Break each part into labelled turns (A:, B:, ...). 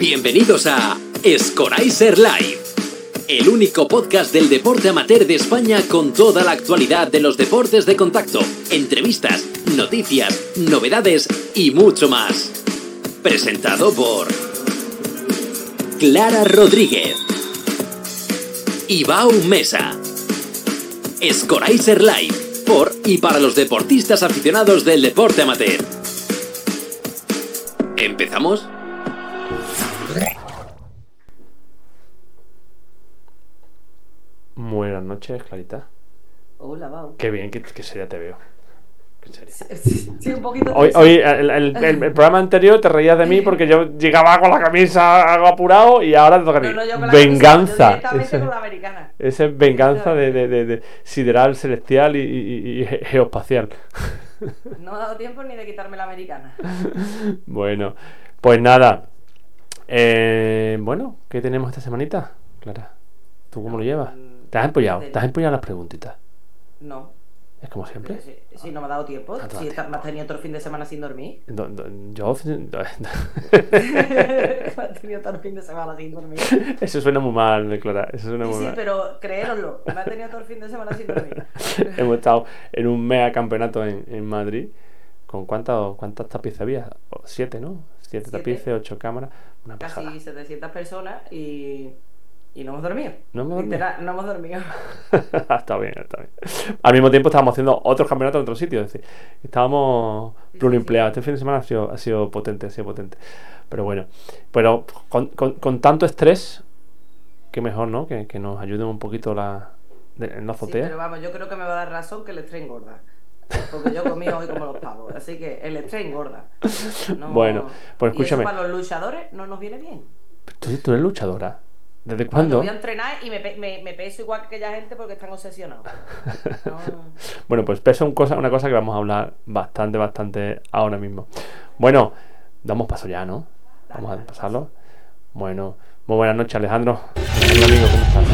A: Bienvenidos a Scoraiser Live, el único podcast del deporte amateur de España con toda la actualidad de los deportes de contacto, entrevistas, noticias, novedades y mucho más. Presentado por Clara Rodríguez, Ibao Mesa, Scoraiser Live, por y para los deportistas aficionados del deporte amateur. ¿Empezamos?
B: Buenas noches, Clarita.
C: Hola, Bau.
B: Qué bien, qué, qué seria te veo. Qué seria.
C: Sí, sí, un poquito.
B: Hoy, hoy el, el- el- el programa anterior te reías de mí porque yo llegaba con la camisa algo apurado y ahora te toca a mí.
C: No, no,
B: venganza.
C: camisa, yo
B: Ese-
C: con la americana.
B: Esa es venganza de, de- de- de sideral, celestial y, y- y ge- geoespacial.
C: No me ha dado tiempo ni de quitarme la americana.
B: Bueno, pues nada. Eh, bueno, ¿qué tenemos esta semanita, Clara? ¿Tú cómo lo llevas? ¿Te has empollado? ¿Te has empollado las preguntitas?
C: No.
B: Es como siempre.
C: Si, si no me ha dado tiempo.
B: No ha dado
C: Si
B: tiempo.
C: me has tenido todo el fin de semana sin dormir.
B: Do- do- Yo.
C: me has tenido todo el fin de semana sin dormir. Sí,
B: Eso suena muy mal, Clara. Eso suena muy
C: sí,
B: mal.
C: pero creéroslo. Me ha tenido todo el fin de semana sin dormir.
B: Hemos estado en un mega campeonato en, en Madrid. ¿Con cuántas, cuántas tapices había? Siete, ¿no? Siete,
C: Siete.
B: tapices, ocho cámaras. Una pasada.
C: Casi 700 personas y. Y no hemos dormido.
B: No hemos dormido.
C: Literal, no hemos dormido.
B: está bien, está bien. Al mismo tiempo estábamos haciendo otros campeonatos en otros sitios. Es decir, estábamos
C: Sí, sí,
B: pluriempleados. Este fin de semana ha sido, ha sido potente, ha sido potente. Pero bueno, pero con, con- con tanto estrés, que mejor, ¿no? Que, que nos ayuden un poquito la, de- en la azotea.
C: pero vamos, yo creo que me va a dar razón que el estrés engorda. Porque yo comí hoy como los pavos. Así que el estrés engorda. No-
B: Bueno, pues
C: y eso
B: escúchame.
C: para los luchadores no nos viene bien.
B: ¿Tú, tú eres luchadora. ¿Desde
C: Yo
B: cuándo?
C: voy a entrenar y me, pe- me, me peso igual que aquella gente porque están obsesionados. No,
B: Bueno, pues peso un cosa, una cosa que vamos a hablar bastante, bastante ahora mismo. Bueno, damos paso ya, ¿no?
C: Dale,
B: Vamos a pasarlo. Bueno, muy buenas noches, Alejandro. Alejandro, amigo, ¿cómo estás?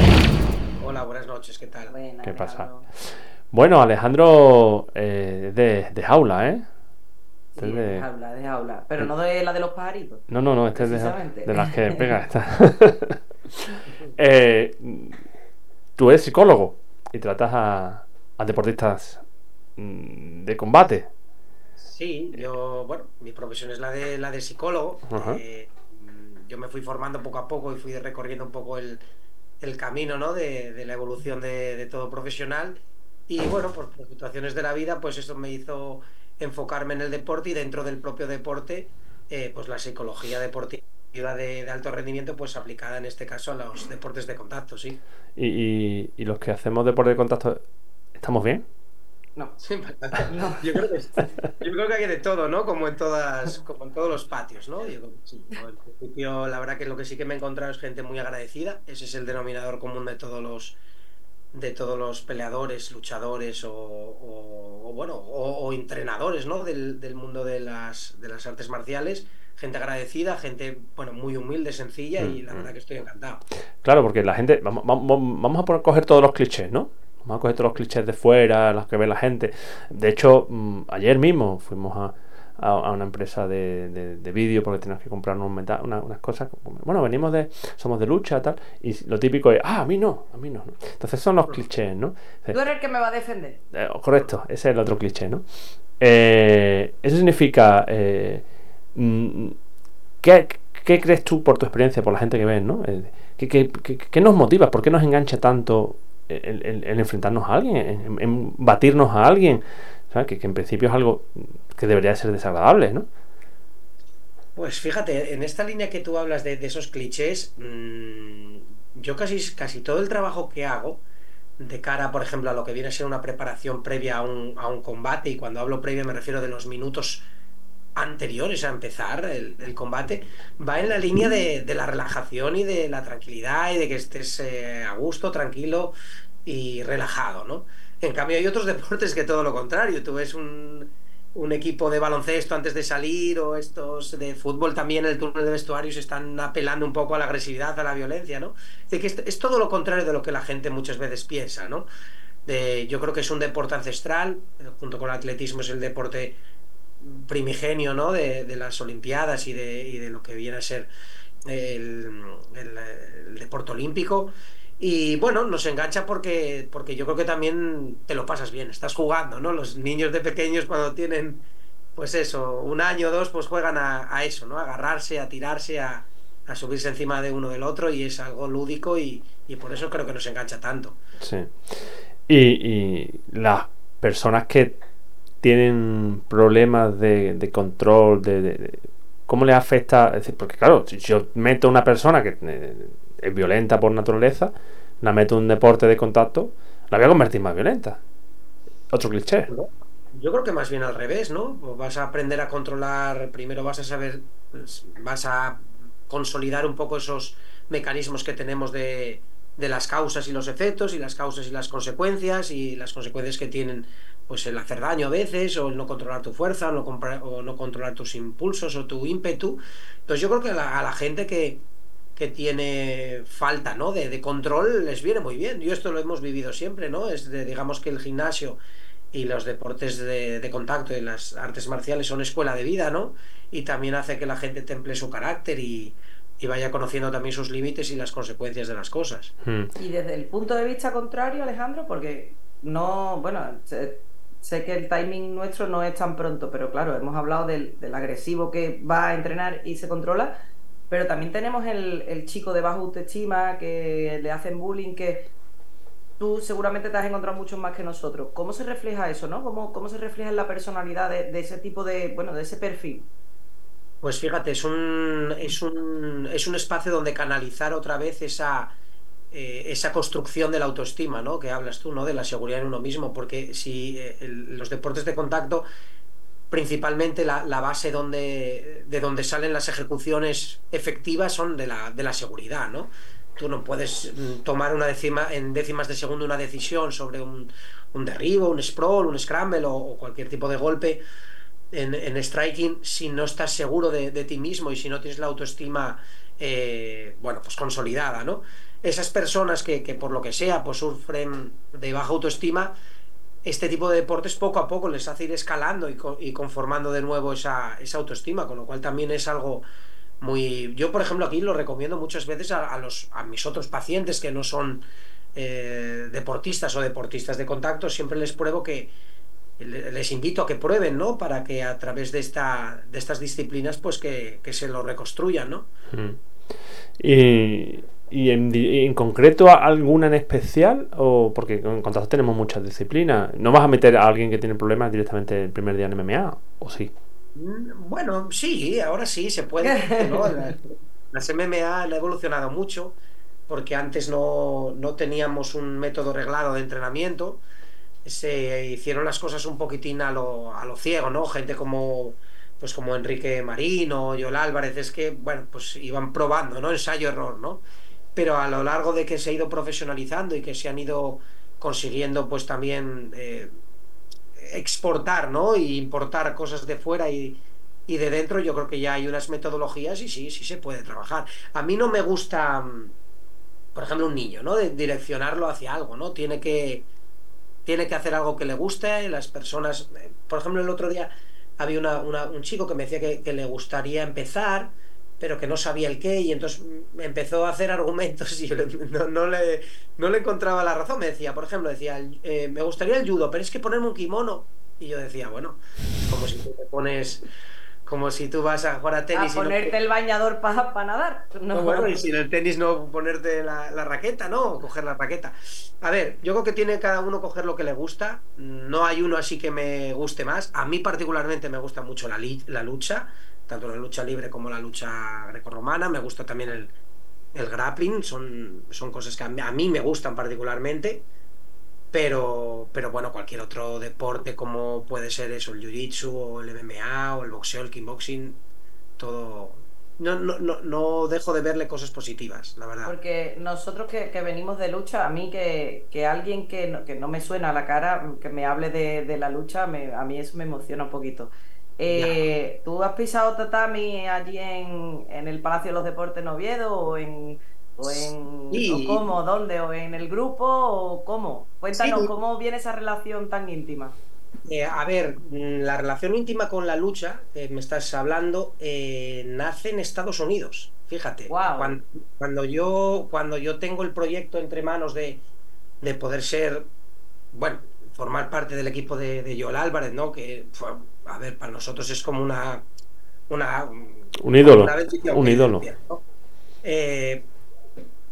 D: Hola, buenas noches, ¿qué tal?
C: buena,
B: ¿Qué pasa?
C: Alejandro.
B: Bueno, Alejandro eh, de, de jaula, ¿eh?
C: Sí,
B: Este es de-
C: de jaula, de jaula. Pero no de la de los pajaritos.
B: No, no, no, este es de, de las que pega esta. Eh, tú eres psicólogo y tratas a, a deportistas mm, de combate.
D: Sí, yo, bueno, mi profesión es la de la de psicólogo. Eh, mm, yo me fui formando poco a poco y fui recorriendo un poco el, el camino, ¿no? De, de la evolución de, de todo profesional. Y bueno, pues por situaciones de la vida, pues eso me hizo enfocarme en el deporte y dentro del propio deporte, eh, pues la psicología deportiva de, de alto rendimiento, pues aplicada en este caso a los deportes de contacto, sí.
B: Y, y- y los que hacemos deporte de contacto, ¿estamos bien?
C: No.
D: Sí, yo, creo que, yo creo que hay de todo, ¿no? Como en todas, como en todos los patios, ¿no? Yo creo que sí. Al principio, la verdad que lo que sí que me he encontrado es gente muy agradecida. Ese es el denominador común de todos los de todos los peleadores, luchadores o, o- o, bueno, o, o entrenadores, ¿no? Del, del mundo de las, de las artes marciales. Gente agradecida, gente, bueno, muy humilde, sencilla y la
B: Mm,
D: verdad
B: mm.
D: que estoy encantado.
B: Claro, porque la gente, vamos, vamos, vamos a poner- coger todos los clichés, ¿no? Vamos a coger todos los clichés de fuera, los que ve la gente. De hecho, mm, ayer mismo fuimos a, a- a una empresa de, de- de vídeo porque teníamos que comprar unos meta- una- unas cosas. Bueno, venimos de, somos de lucha, tal. Y lo típico es, ah, a mí no, a mí no. ¿no? Entonces son los clichés, ¿no?
C: Tú eres el que me va a defender.
B: Eh, correcto, ese es el otro cliché, ¿no? Eh, eso significa. eh, ¿qué, qué crees tú por tu experiencia, por la gente que ves, ¿no? Eh, ¿qué, nos motiva? ¿Por qué nos engancha tanto el, enfrentarnos a alguien, en, batirnos a alguien? ¿Sabes? Que, en principio es algo que debería de ser desagradable, ¿no?
D: Pues fíjate, en esta línea que tú hablas de, esos clichés, mm, yo casi, casi todo el trabajo que hago de cara, por ejemplo, a lo que viene a ser una preparación previa a un combate, y cuando hablo previa me refiero de los minutos anteriores a empezar el, combate, va en la línea de, de la relajación y de la tranquilidad y de que estés eh, a gusto, tranquilo y relajado, ¿no? En cambio hay otros deportes que todo lo contrario, tú ves un, equipo de baloncesto antes de salir o estos de fútbol también en el túnel de vestuarios están apelando un poco a la agresividad, a la violencia, ¿no? Decir, que es, todo lo contrario de lo que la gente muchas veces piensa, ¿no? De- yo creo que es un deporte ancestral, eh, junto con el atletismo es el deporte primigenio ¿no? de, las Olimpiadas y de, de, lo que viene a ser el, deporte olímpico. Y bueno, nos engancha porque, porque yo creo que también te lo pasas bien, estás jugando, ¿no? Los niños de pequeños cuando tienen, pues eso, un año o dos, pues juegan a, eso, ¿no? A agarrarse, a tirarse, a, subirse encima de uno del otro y es algo lúdico y, por eso creo que nos engancha tanto.
B: Sí. Y, y las personas que tienen problemas de, control, de, cómo les afecta, porque claro, si yo meto a una persona que eh, es violenta por naturaleza, la meto en un deporte de contacto, la voy a convertir más violenta. Otro cliché.
D: Yo creo que más bien al revés, ¿no? Vas a aprender a controlar, primero vas a saber, pues, vas a consolidar un poco esos mecanismos que tenemos de, de las causas y los efectos y las causas y las consecuencias y las consecuencias que tienen pues el hacer daño a veces o el no controlar tu fuerza o no, o no controlar tus impulsos o tu ímpetu. Entonces yo creo que a la, gente que, que, tiene falta ¿no? de, de, control les viene muy bien. Yo esto lo hemos vivido siempre, ¿no? Es de, digamos que el gimnasio y los deportes de, de, contacto y las artes marciales son escuela de vida, ¿no? Y también hace que la gente temple su carácter y, y vaya conociendo también sus límites y las consecuencias de las cosas.
C: Hmm. Y desde el punto de vista contrario, Alejandro, porque no, bueno, sé, que el timing nuestro no es tan pronto, pero claro, hemos hablado del, agresivo que va a entrenar y se controla, pero también tenemos el, chico de baja autoestima que le hacen bullying, que tú seguramente te has encontrado mucho más que nosotros. ¿Cómo se refleja eso, no? ¿Cómo, cómo se refleja en la personalidad de, de ese tipo de, bueno, de ese perfil?
D: Pues fíjate, es un, es un, es un espacio donde canalizar otra vez esa, eh, esa construcción de la autoestima, ¿no? Que hablas tú, ¿no? De la seguridad en uno mismo, porque si eh, los deportes de contacto, principalmente la, base donde, de donde salen las ejecuciones efectivas son de la, de la seguridad, ¿no? Tú no puedes mm, tomar una décima, en décimas de segundo una decisión sobre un, un derribo, un sprawl, un scramble o cualquier tipo de golpe en, striking si no estás seguro de, ti mismo y si no tienes la autoestima, eh, bueno, pues consolidada, ¿no? Esas personas que, por lo que sea, pues sufren de baja autoestima, este tipo de deportes poco a poco les hace ir escalando y, conformando de nuevo esa, autoestima, con lo cual también es algo muy... Yo, por ejemplo, aquí lo recomiendo muchas veces a, los, a mis otros pacientes que no son eh, deportistas o deportistas de contacto, siempre les pruebo que les invito a que prueben, ¿no? Para que a través de, esta, de estas disciplinas, pues que, se lo reconstruyan, ¿no?
B: Mm. Y, en, concreto alguna en especial, o porque en contacto tenemos muchas disciplinas, ¿no vas a meter a alguien que tiene problemas directamente el primer día en MMA? ¿O sí?
D: Mm, bueno, sí, ahora sí se puede. ¿no? Las MMA han evolucionado mucho porque antes no, no teníamos un método reglado de entrenamiento se hicieron las cosas un poquitín a lo, a lo ciego, ¿no? Gente como pues como Enrique Marino, Yol Álvarez, es que, bueno, pues iban probando, ¿no? Ensayo-error, ¿no? Pero a lo largo de que se ha ido profesionalizando y que se han ido consiguiendo, pues también eh, exportar, ¿no? Y importar cosas de fuera y, y de dentro, yo creo que ya hay unas metodologías y sí, sí se puede trabajar. A mí no me gusta, por ejemplo, un niño, ¿no? De direccionarlo hacia algo, ¿no? Tiene que tiene que hacer algo que le guste, las personas, eh, por ejemplo, el otro día había un chico que me decía que, le gustaría empezar, pero que no sabía el qué, y entonces empezó a hacer argumentos y no, le, no le encontraba la razón. Me decía, por ejemplo, decía, eh, me gustaría el judo, pero es que ponerme un kimono. Y yo decía, bueno, como si tú te pones como si tú vas a jugar a tenis.
C: A ponerte el bañador para nadar.
D: No. Bueno, y si en el tenis no ponerte la, raqueta, ¿no? O coger la raqueta. A ver, yo creo que tiene cada uno coger lo que le gusta. No hay uno así que me guste más. A mí particularmente me gusta mucho la, la lucha, tanto la lucha libre como la lucha grecorromana. Me gusta también el, el grappling. Son, son cosas que a mí me gustan particularmente. Pero, pero bueno, cualquier otro deporte como puede ser eso, el jiu-jitsu o el MMA o el boxeo, el kickboxing, todo... No, no, no, no dejo de verle cosas positivas, la verdad.
C: Porque nosotros que, venimos de lucha, a mí que, que alguien que no, que no, me suena a la cara, que me hable de, de la lucha, a mí eso me emociona un poquito. Eh, ¿Tú has pisado tatami allí en, en el Palacio de los Deportes en Oviedo o en ¿O, en, cómo? ¿Dónde? ¿O en el grupo? ¿O cómo? Cuéntanos cómo viene esa relación tan íntima.
D: Eh, a ver, mm, la relación íntima con la lucha, que me estás hablando, eh, nace en Estados Unidos. Fíjate, cuando, yo, cuando yo tengo el proyecto entre manos de, de poder ser, bueno, formar parte del equipo de, de Joel Álvarez, ¿no? Que, fue- a ver, para nosotros es como una... una
B: Un ídolo,
D: una
B: un ídolo.
D: Eh,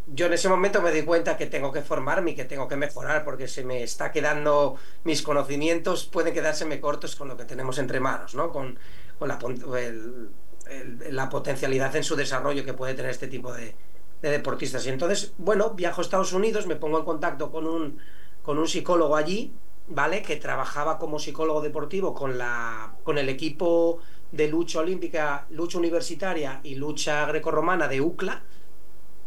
D: yo en ese momento me di cuenta que tengo que formarme y que tengo que mejorar porque se me está quedando, mis conocimientos pueden quedárseme cortos con lo que tenemos entre manos, ¿no? Con, con la, pon- el- el- la potencialidad en su desarrollo que puede tener este tipo de, de deportistas. Y entonces, bueno, viajo a Estados Unidos, me pongo en contacto con un, con un psicólogo allí, ¿vale? Que trabajaba como psicólogo deportivo con, la, con el equipo de lucha olímpica, lucha universitaria y lucha grecorromana de UCLA.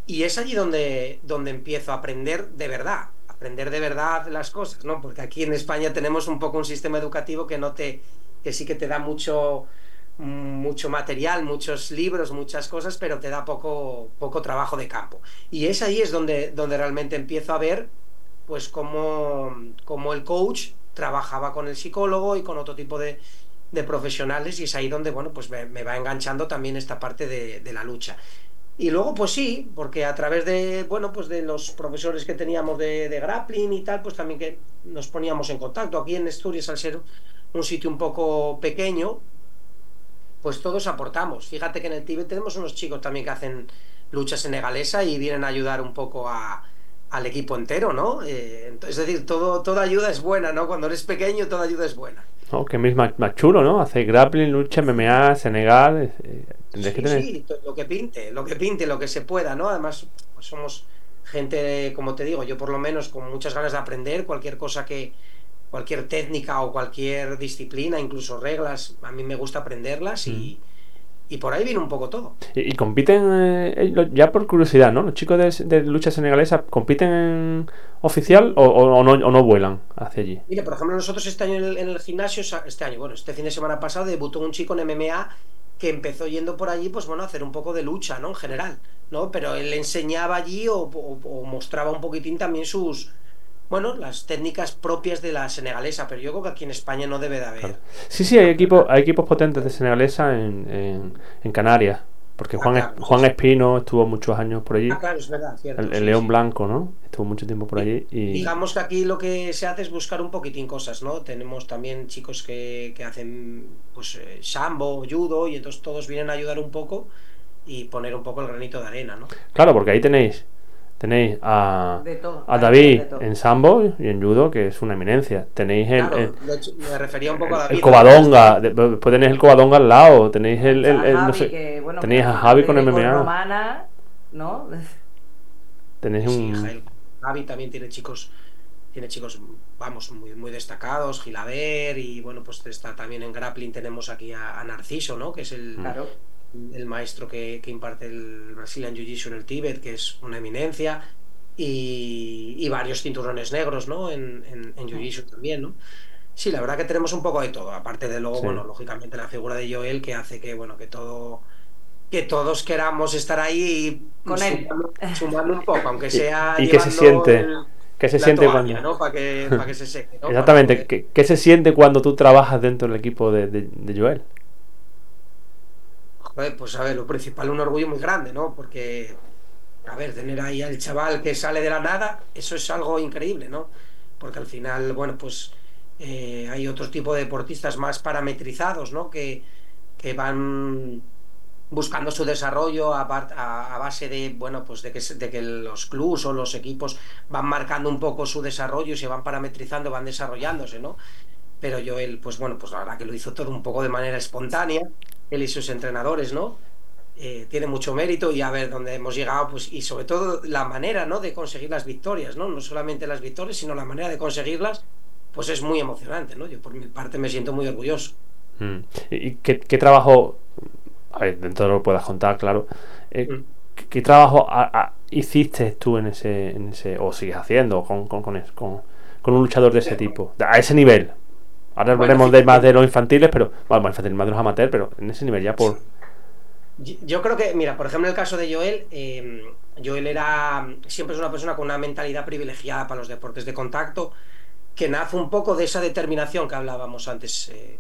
D: Y es allí donde, donde empiezo a aprender de verdad, aprender de verdad las cosas, ¿no? Porque aquí en España tenemos un poco un sistema educativo que no te, que sí que te da mucho, mucho material, muchos libros, muchas cosas, pero te da poco, poco trabajo de campo. Y es ahí es donde, donde realmente empiezo a ver, pues, cómo el coach trabajaba con el psicólogo y con otro tipo de, de profesionales y es ahí donde, bueno, pues me, me va enganchando también esta parte de, de la lucha. Y luego, pues sí, porque a través de, bueno, pues de los profesores que teníamos de, de grappling y tal, pues también que nos poníamos en contacto. Aquí en Asturias, al ser un sitio un poco pequeño, pues todos aportamos. Fíjate que en el Tíbet tenemos unos chicos también que hacen lucha senegalesa y vienen a ayudar un poco a, al equipo entero, ¿no? Eh, es decir, todo, toda ayuda es buena, ¿no? Cuando eres pequeño, toda ayuda es buena.
B: ¿no? Que es más, más chulo, ¿no? Hacer grappling, lucha, MMA, Senegal. eh, que
D: Sí,
B: tener.
D: sí, lo que pinte, lo que pinte, lo que se pueda, ¿no? Además, pues somos gente, como te digo, yo por lo menos con muchas ganas de aprender cualquier cosa que, cualquier técnica o cualquier disciplina, incluso reglas, a mí me gusta aprenderlas y, y por ahí viene un poco todo.
B: Y, y compiten, eh, ya por curiosidad, ¿no? Los chicos de, de lucha senegalesa compiten en oficial o, no, o no vuelan hacia allí.
D: Mira, por ejemplo, nosotros este año en el, en el gimnasio, este año, bueno, este fin de semana pasado debutó un chico en MMA que empezó yendo por allí, pues bueno, a hacer un poco de lucha, ¿no? En general, ¿no? Pero él enseñaba allí o mostraba un poquitín también sus, bueno, las técnicas propias de la senegalesa, pero yo creo que aquí en España no debe de haber.
B: Claro. Sí, sí, hay equipos, hay equipos potentes de senegalesa en, en, en Canarias. Porque
D: Ah,
B: Juan,
D: claro,
B: Juan. Espino estuvo muchos años por allí.
D: Ah, claro, es verdad, cierto.
B: El, el
D: sí,
B: León
D: sí.
B: Blanco, ¿no? Estuvo mucho tiempo por allí. Y...
D: Digamos que aquí lo que se hace es buscar un poquitín cosas, ¿no? Tenemos también chicos que, que hacen pues eh, sambo, judo, y entonces todos vienen a ayudar un poco y poner un poco el granito de arena, ¿no?
B: Claro, porque ahí tenéis tenéis a,
C: todo.
B: a David en sambo y en judo, que es una eminencia. Tenéis el,
D: Claro,
B: el,
D: lo me refería un poco a
B: el
D: David.
B: Covadonga, de- después tenéis el Covadonga al lado, tenéis el, el- el- no sé,
C: que, bueno,
B: tenéis a Javi con MMA.
C: Romana, ¿no?
B: tenéis
D: Sí,
B: un...
D: Javi también tiene chicos, tiene chicos, vamos, muy, muy destacados, Gilaber, y bueno, pues está también en grappling tenemos aquí a, a Narciso, ¿no? Que es el,
C: Claro.
D: El maestro que, que imparte el Brazilian Jiu-Jitsu en el Tíbet, que es una eminencia, y, y varios cinturones negros, ¿no? En, en, en Jiu-Jitsu también, ¿no? Sí, la verdad que tenemos un poco de todo, aparte de luego,
B: Sí.
D: bueno, lógicamente la figura de Joel que hace que, bueno, que todo que todos queramos estar ahí y
C: Con él.
D: sumando, un poco, aunque sea
B: y qué se
D: llevando
B: siente,
D: el-
B: ¿Qué se siente
D: toalla,
B: cuando...
D: ¿no? Para que, que se seque, ¿no?
B: Exactamente,
D: que-
B: ¿qué, qué se siente cuando tú trabajas dentro del equipo de, de- de Joel?
D: Pues a ver, lo principal, un orgullo muy grande, ¿no? Porque, a ver, tener ahí al chaval que sale de la nada, eso es algo increíble, ¿no? Porque al final, bueno, pues eh, hay otro tipo de deportistas más parametrizados, ¿no? Que, que van buscando su desarrollo a, a- a base de, bueno, pues de que, de que los clubs o los equipos van marcando un poco su desarrollo y se van parametrizando, van desarrollándose, ¿no? Pero yo, él, pues bueno, pues la verdad que lo hizo todo un poco de manera espontánea, él y sus entrenadores, ¿no? Eh, tiene mucho mérito y a ver dónde hemos llegado, pues, y sobre todo la manera, ¿no? De conseguir las victorias, ¿no? No solamente las victorias, sino la manera de conseguirlas, pues es muy emocionante, ¿no? Yo por mi parte me siento muy orgulloso.
B: Mm. ¿Y qué, qué trabajo, a ver, dentro de lo que puedas contar, claro, eh,
D: Mm.
B: ¿qué, trabajo a- a- hiciste tú en ese, en ese, o sigues haciendo con, con, con, es- con- con un luchador de ese tipo, a ese nivel? Ahora
D: Bueno,
B: hablaremos de más de los infantiles, pero, bueno, más infantiles, más de los amateurs, pero en ese nivel ya por...
D: Yo- creo que, mira, por ejemplo, en el caso de Joel, eh, Joel era siempre es una persona con una mentalidad privilegiada para los deportes de contacto, que nace un poco de esa determinación que hablábamos antes, eh,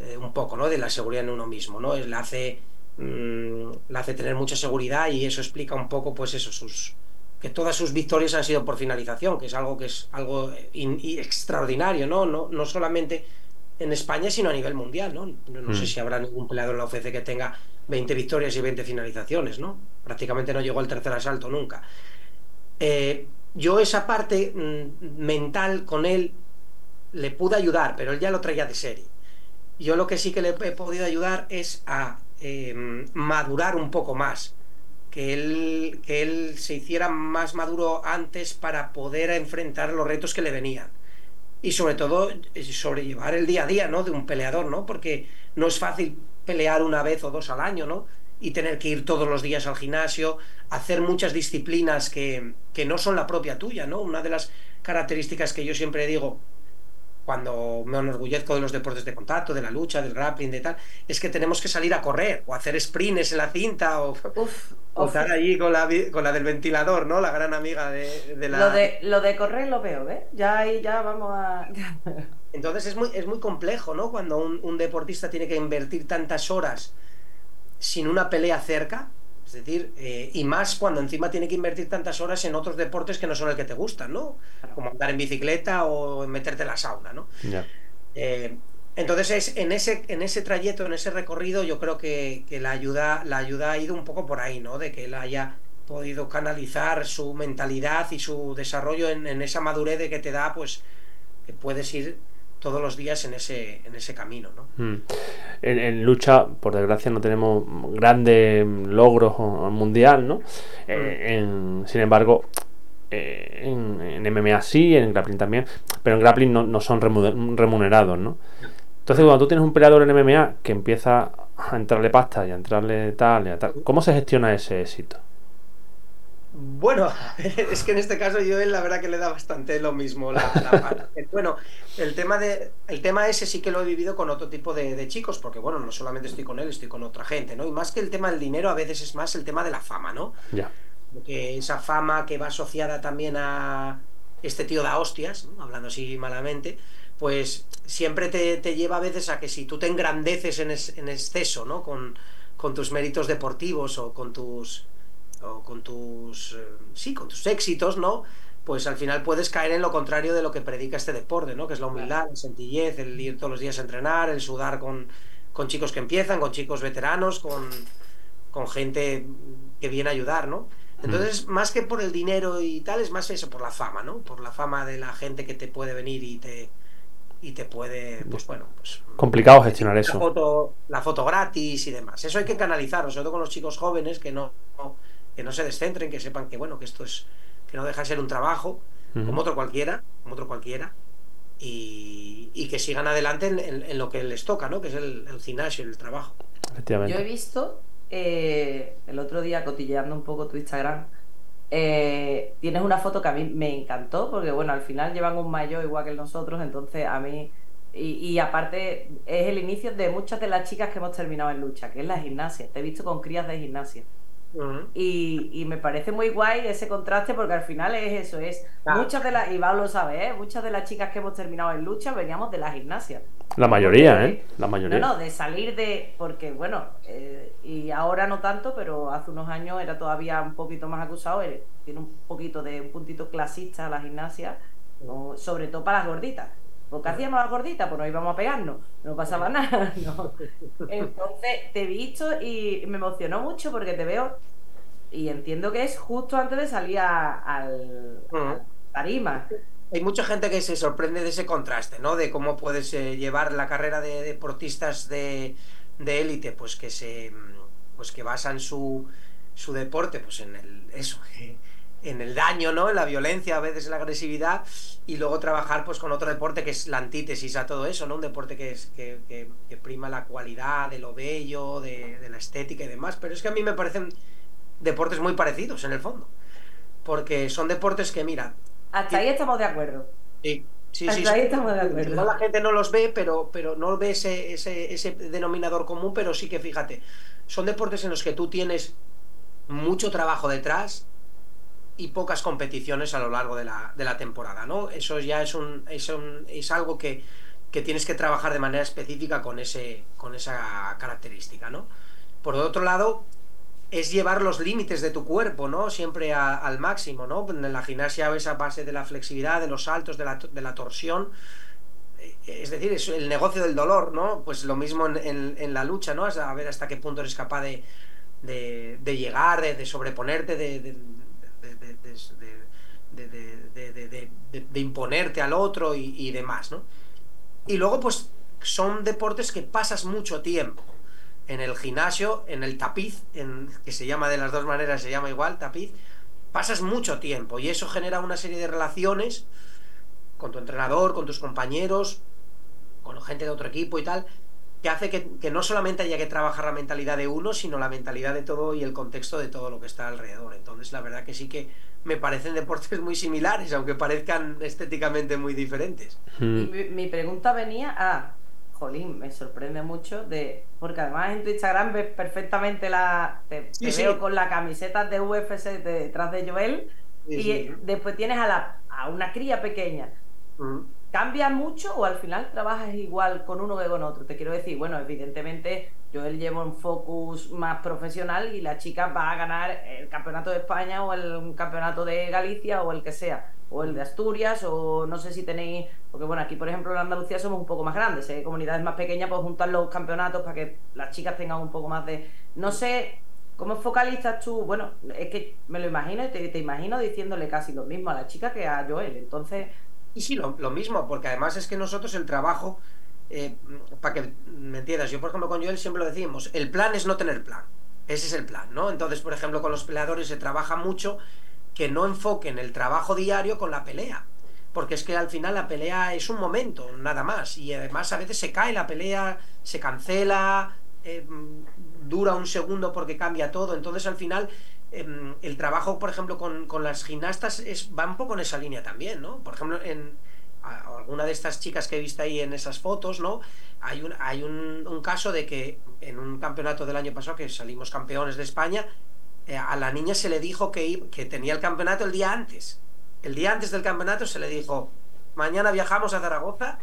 D: eh, un poco, ¿no? De la seguridad en uno mismo, ¿no? Le hace, mm, le hace tener mucha seguridad y eso explica un poco, pues eso, sus que todas sus victorias han sido por finalización, que es algo que es algo extraordinario, ¿no? ¿no? No solamente en España, sino a nivel mundial, ¿no? No, sé mm. si habrá ningún peleador en la UFC que tenga 20 victorias y 20 finalizaciones, ¿no? Prácticamente no llegó al tercer asalto nunca. Eh, yo esa parte mm, mental con él le pude ayudar, pero él ya lo traía de serie. Yo lo que sí que le he podido ayudar es a em, madurar un poco más, que él, que él se hiciera más maduro antes para poder enfrentar los retos que le venían. Y sobre todo eh, sobrellevar el día a día ¿no? de un peleador, ¿no? porque no es fácil pelear una vez o dos al año, ¿no? y tener que ir todos los días al gimnasio, hacer muchas disciplinas que, que, no son la propia tuya, ¿no? Una de las características que yo siempre digo cuando me enorgullezco de los deportes de contacto, de la lucha, del grappling, de tal, es que tenemos que salir a correr o hacer sprints en la cinta o, estar allí con la, con la del ventilador, ¿no? La gran amiga de, la...
C: Lo de, lo de correr lo veo, ¿ves? Ya ahí ya vamos a...
D: Entonces es muy, es muy complejo, ¿no? Cuando un, un deportista tiene que invertir tantas horas sin una pelea cerca, es decir, eh, y más cuando encima tiene que invertir tantas horas en otros deportes que no son el que te gustan, ¿no? Como andar en bicicleta o meterte en la sauna, ¿no? Eh, entonces, es, en, ese, en ese trayecto, en ese recorrido, yo creo que, la, ayuda, la ayuda ha ido un poco por ahí, ¿no? De que él haya podido canalizar su mentalidad y su desarrollo en, en esa madurez de que te da, pues, que puedes ir todos los días en ese, en ese camino. ¿no?
B: Hmm. En, lucha, por desgracia, no tenemos grandes logros mundial, ¿no? Eh, hmm. sin embargo, eh, en, MMA sí, en grappling también, pero en grappling no, son remunerados, ¿no? Entonces, cuando tú tienes un peleador en MMA que empieza a entrarle pasta y a entrarle tal y a tal, ¿cómo se gestiona ese éxito?
D: Bueno, es que en este caso yo la verdad que le da bastante lo mismo. bueno, el tema, de, el tema ese sí que lo he vivido con otro tipo de, chicos, porque bueno, no solamente estoy con él, estoy con otra gente, ¿no? Y más que el tema del dinero, a veces es más el tema de la fama, ¿no?
B: Ya.
D: Porque esa fama que va asociada también a este tío da hostias, hablando así malamente, pues siempre te, lleva a veces a que si tú te engrandeces en, en exceso, ¿no? Con, con tus méritos deportivos o con tus o con tus eh, sí, con tus éxitos, ¿no? Pues al final puedes caer en lo contrario de lo que predica este deporte, ¿no? Que es la humildad, la sencillez, el ir todos los días a entrenar, el sudar con, con chicos que empiezan, con chicos veteranos, con, con gente que viene a ayudar, ¿no? Entonces, mm. más que por el dinero y tal, es más eso, por la fama, ¿no? Por la fama de la gente que te puede venir y te, y te puede, pues bueno, pues...
B: Complicado gestionar eso.
D: La foto, la foto gratis y demás. Eso hay que canalizarlo, sobre todo con los chicos jóvenes que no, que no se descentren, que sepan que bueno, que esto es, que no deja de ser un trabajo, como otro cualquiera, como otro cualquiera, y, que sigan adelante en, lo que les toca, ¿no? Que es el, el gimnasio, el trabajo.
C: Yo he visto eh, el otro día cotilleando un poco tu Instagram. Eh, tienes una foto que a mí me encantó porque bueno al final llevan un mayo igual que nosotros entonces a mí y, y, aparte es el inicio de muchas de las chicas que hemos terminado en lucha que es la gimnasia te he visto con crías de gimnasia y, me parece muy guay ese contraste porque al final es eso, es muchas de las, y Pablo lo sabe, ¿eh? muchas de las chicas que hemos terminado en lucha veníamos de la gimnasia.
B: La mayoría, ¿eh? La mayoría.
C: No, no, de salir de, porque bueno, eh, y ahora no tanto, pero hace unos años era todavía un poquito más acusado, eh, tiene un poquito de un puntito clasista la gimnasia, sobre todo para las gorditas. Porque hacíamos la gordita, pues no íbamos a pegarnos, no pasaba nada. Entonces te he visto y me emocionó mucho porque te veo y entiendo que es justo antes de salir al, tarima.
D: Hay mucha gente que se sorprende de ese contraste, ¿no? De cómo puedes eh, llevar la carrera de deportistas de élite, pues que se pues que basan su, su deporte pues en el eso, en el daño, ¿no? En la violencia, a veces en la agresividad, y luego trabajar pues con otro deporte que es la antítesis a todo eso, ¿no? Un deporte que, es, que, que, prima la cualidad, de lo bello, de, la estética y demás. Pero es que a mí me parecen deportes muy parecidos en el fondo. Porque son deportes que, mira.
C: Hasta ahí estamos de acuerdo.
D: Sí, sí,
C: Hasta ahí estamos de acuerdo.
D: La gente no los ve, pero, pero no ve ese, ese, ese denominador común, pero sí que fíjate, son deportes en los que tú tienes mucho trabajo detrás, y pocas competiciones a lo largo de la, de la temporada, ¿no? Eso ya es, un, es, un, es algo que, que, tienes que trabajar de manera específica con, ese, con esa característica, ¿no? Por otro lado, es llevar los límites de tu cuerpo, ¿no? Siempre a, al máximo, ¿no? En la gimnasia ves a base de la flexibilidad, de los saltos, de la, de la torsión. Eh, es decir, es el negocio del dolor, ¿no? Pues lo mismo en, en, la lucha, ¿no? A ver hasta qué punto eres capaz de, de, de llegar, de, de sobreponerte, de, de, imponerte al otro y, y, demás, ¿no? Y luego, pues, son deportes que pasas mucho tiempo. En el gimnasio, en el tapiz, en, que se llama de las dos maneras, se llama igual, tapiz, pasas mucho tiempo y eso genera una serie de relaciones con tu entrenador, con tus compañeros, con gente de otro equipo y tal, que hace que, que, no solamente haya que trabajar la mentalidad de uno, sino la mentalidad de todo y el contexto de todo lo que está alrededor. Entonces, la verdad que sí que me parecen deportes muy similares, aunque parezcan estéticamente muy diferentes.
C: Hmm. Mi, mi, pregunta venía a, jolín, me sorprende mucho de, porque además en tu Instagram ves perfectamente la, te, sí, te sí. veo con la camiseta de UFC detrás de Joel sí, y después tienes a, la, a una cría pequeña. Hmm. ¿Cambia mucho o al final trabajas igual con uno que con otro? Te quiero decir, bueno, evidentemente yo él llevo un focus más profesional y la chica va a ganar el campeonato de España o el campeonato de Galicia o el que sea, o el de Asturias o no sé si tenéis, porque bueno, aquí por ejemplo en Andalucía somos un poco más grandes, ¿eh? comunidades más pequeñas, pues juntar los campeonatos para que las chicas tengan un poco más de... No sé, ¿Cómo focalizas tú? Bueno, es que me lo imagino y te, te imagino diciéndole casi lo mismo a la chica que a Joel. Entonces,
D: y sí, lo, lo, mismo, porque además es que nosotros el trabajo, eh, para que me entiendas, yo por ejemplo con Joel siempre lo decimos, el plan es no tener plan, ese es el plan, ¿no? Entonces, por ejemplo, con los peleadores se trabaja mucho que no enfoquen el trabajo diario con la pelea, porque es que al final la pelea es un momento, nada más, y además a veces se cae la pelea, se cancela, eh, dura un segundo porque cambia todo, entonces al final eh, el trabajo, por ejemplo, con, con, las gimnastas es, va un poco en esa línea también, ¿no? Por ejemplo, en a, alguna de estas chicas que he visto ahí en esas fotos, ¿no? Hay un, hay un, un caso de que en un campeonato del año pasado, que salimos campeones de España, eh, a la niña se le dijo que, que tenía el campeonato el día antes. El día antes del campeonato se le dijo, mañana viajamos a Zaragoza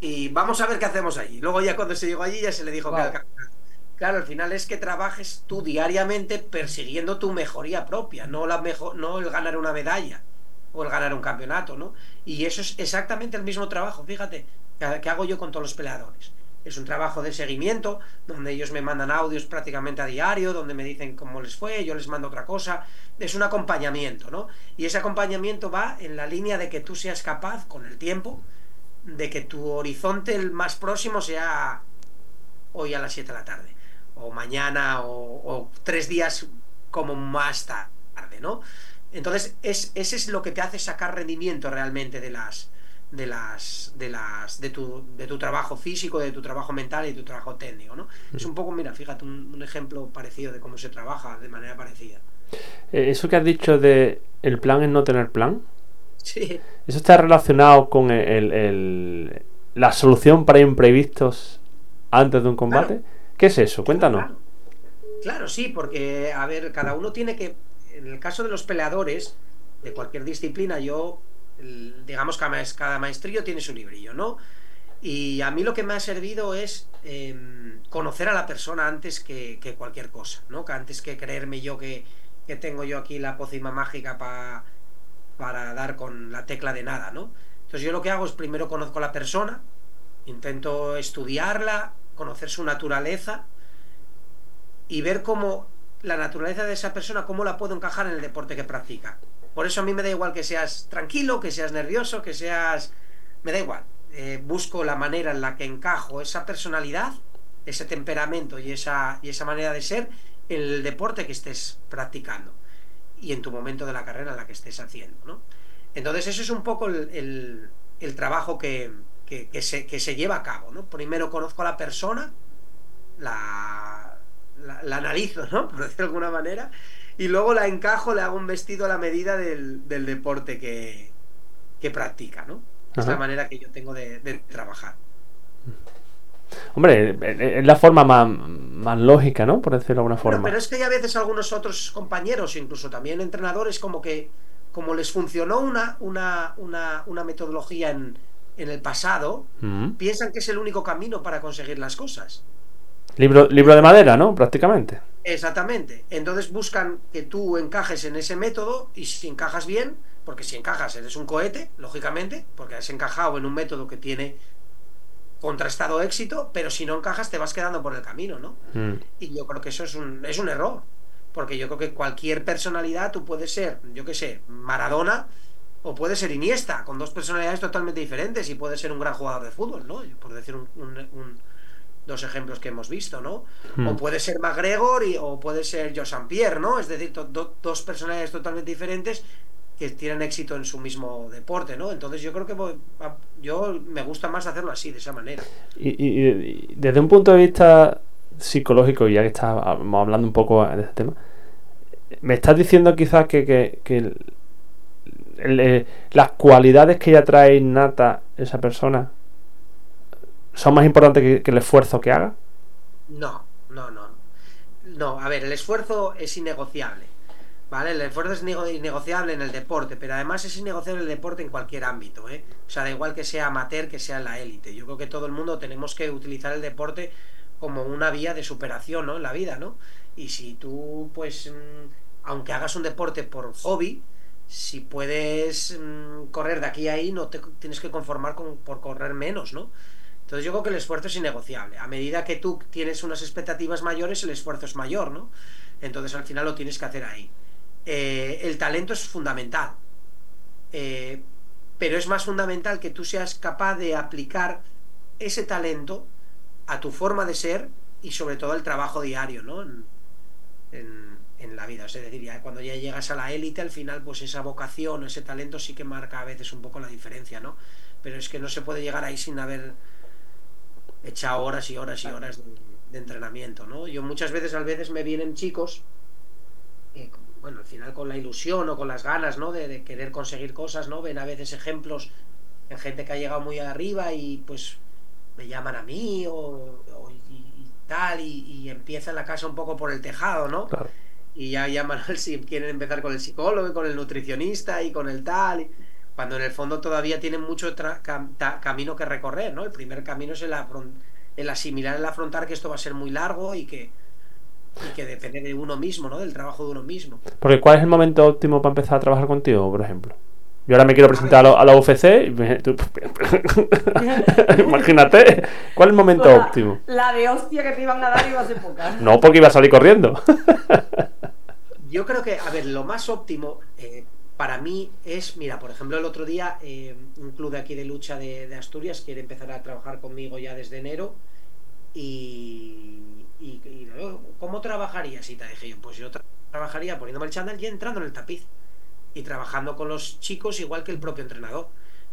D: y vamos a ver qué hacemos allí. Luego ya cuando se llegó allí ya se le dijo wow. que el campeonato. Claro, al final es que trabajes tú diariamente persiguiendo tu mejoría propia, no, la mejor, no el ganar una medalla o el ganar un campeonato, ¿no? Y eso es exactamente el mismo trabajo, fíjate, que hago yo con todos los peleadores. Es un trabajo de seguimiento, donde ellos me mandan audios prácticamente a diario, donde me dicen cómo les fue, yo les mando otra cosa. Es un acompañamiento, ¿no? Y ese acompañamiento va en la línea de que tú seas capaz, con el tiempo, de que tu horizonte el más próximo sea hoy a las 7 de la tarde o mañana o, o, tres días como más tarde, ¿no? Entonces, es, ese es lo que te hace sacar rendimiento realmente de las de las de las de tu, de tu trabajo físico, de tu trabajo mental y de tu trabajo técnico, ¿no? Mm. Es un poco, mira, fíjate, un, un, ejemplo parecido de cómo se trabaja de manera parecida.
B: Eh, eso que has dicho de el plan es no tener plan.
D: Sí.
B: Eso está relacionado con el, el, el la solución para imprevistos antes de un combate. Claro. ¿Qué es eso? Cuéntanos.
D: Claro, claro, sí, porque, a ver, cada uno tiene que. En el caso de los peleadores, de cualquier disciplina, yo. Digamos que cada maestrillo tiene su librillo, ¿no? Y a mí lo que me ha servido es eh, conocer a la persona antes que, cualquier cosa, ¿no? Que antes que creerme yo que, tengo yo aquí la pócima mágica pa, para dar con la tecla de nada, ¿no? Entonces yo lo que hago es primero conozco a la persona, intento estudiarla, conocer su naturaleza y ver cómo la naturaleza de esa persona, cómo la puedo encajar en el deporte que practica. Por eso a mí me da igual que seas tranquilo, que seas nervioso, que seas... Me da igual. Eh, busco la manera en la que encajo esa personalidad, ese temperamento y esa, y esa manera de ser en el deporte que estés practicando y en tu momento de la carrera en la que estés haciendo. ¿no? Entonces eso es un poco el, el, el trabajo que, que, que, se, que se lleva a cabo. ¿no? Primero conozco a la persona, la, la, la analizo, ¿no? por decirlo de alguna manera, y luego la encajo, le hago un vestido a la medida del, del deporte que, que practica. ¿no? Es la manera que yo tengo de, de trabajar.
B: Hombre, es la forma más, más lógica, ¿no? Por decirlo de alguna forma.
D: pero es que hay a veces algunos otros compañeros, incluso también entrenadores, como que como les funcionó una, una, una, una metodología en, en, el pasado,
B: Mm.
D: piensan que es el único camino para conseguir las cosas.
B: Libro, libro de madera, ¿no? Prácticamente.
D: Exactamente. Entonces buscan que tú encajes en ese método y si encajas bien, porque si encajas eres un cohete, lógicamente, porque has encajado en un método que tiene contrastado éxito, pero si no encajas te vas quedando por el camino, ¿no?
B: Mm.
D: Y yo creo que eso es un, es un error, porque yo creo que cualquier personalidad, tú puedes ser, yo qué sé, Maradona o puede ser Iniesta, con dos personalidades totalmente diferentes y puede ser un gran jugador de fútbol, ¿no? Por decir un, un, un, dos ejemplos que hemos visto, ¿no?
B: Mm.
D: O puede ser McGregor y, o puede ser Joe Pierre, ¿no? Es decir, to, do, dos personalidades totalmente diferentes que tienen éxito en su mismo deporte, ¿no? Entonces yo creo que voy, yo me gusta más hacerlo así, de esa manera.
B: Y, y, y, desde un punto de vista psicológico, ya que estamos hablando un poco de este tema, me estás diciendo quizás que, que, que el, las cualidades que ya trae innata esa persona son más importantes que, el esfuerzo que haga?
D: No, no, no. No, a ver, el esfuerzo es innegociable. ¿Vale? El esfuerzo es innegociable en el deporte, pero además es innegociable el deporte en cualquier ámbito, ¿eh? O sea, da igual que sea amateur, que sea la élite. Yo creo que todo el mundo tenemos que utilizar el deporte como una vía de superación, ¿no? En la vida, ¿no? Y si tú, pues, aunque hagas un deporte por hobby, si puedes mmm, correr de aquí a ahí, no te tienes que conformar con, por correr menos, ¿no? Entonces yo creo que el esfuerzo es innegociable. A medida que tú tienes unas expectativas mayores, el esfuerzo es mayor, ¿no? Entonces al final lo tienes que hacer ahí. Eh, el talento es fundamental. Eh, pero es más fundamental que tú seas capaz de aplicar ese talento a tu forma de ser y sobre todo el trabajo diario, ¿no? En la vida. Es decir, ya cuando ya llegas a la élite, al final, pues esa vocación, ese talento sí que marca a veces un poco la diferencia, ¿no? Pero es que no se puede llegar ahí sin haber echado horas y horas y horas de, de entrenamiento, ¿no? Yo muchas veces, a veces me vienen chicos, eh, bueno, al final con la ilusión o con las ganas, ¿no? De, de, querer conseguir cosas, ¿no? Ven a veces ejemplos en gente que ha llegado muy arriba y pues me llaman a mí o, o y, y, tal y, y, empieza la casa un poco por el tejado, ¿no?
B: Claro.
D: Y ya llaman al si quieren empezar con el psicólogo y con el nutricionista y con el tal. Cuando en el fondo todavía tienen mucho cam camino que recorrer, ¿no? El primer camino es el, el asimilar, el afrontar que esto va a ser muy largo y que, y que depende de uno mismo, ¿no? Del trabajo de uno mismo.
B: Porque ¿cuál es el momento óptimo para empezar a trabajar contigo, por ejemplo? Yo ahora me quiero presentar a, la UFC y me, imagínate, ¿cuál es el momento
C: la,
B: óptimo?
C: La de hostia que te iban a dar iba a ser poca.
B: No, porque iba a salir corriendo.
D: Yo creo que, a ver, lo más óptimo eh, para mí es, mira, por ejemplo, el otro día eh, un club de aquí de lucha de, Asturias quiere empezar a trabajar conmigo ya desde enero y, y, ¿cómo trabajarías? Y te dije yo, pues yo tra trabajaría poniéndome el chándal y entrando en el tapiz y trabajando con los chicos igual que el propio entrenador.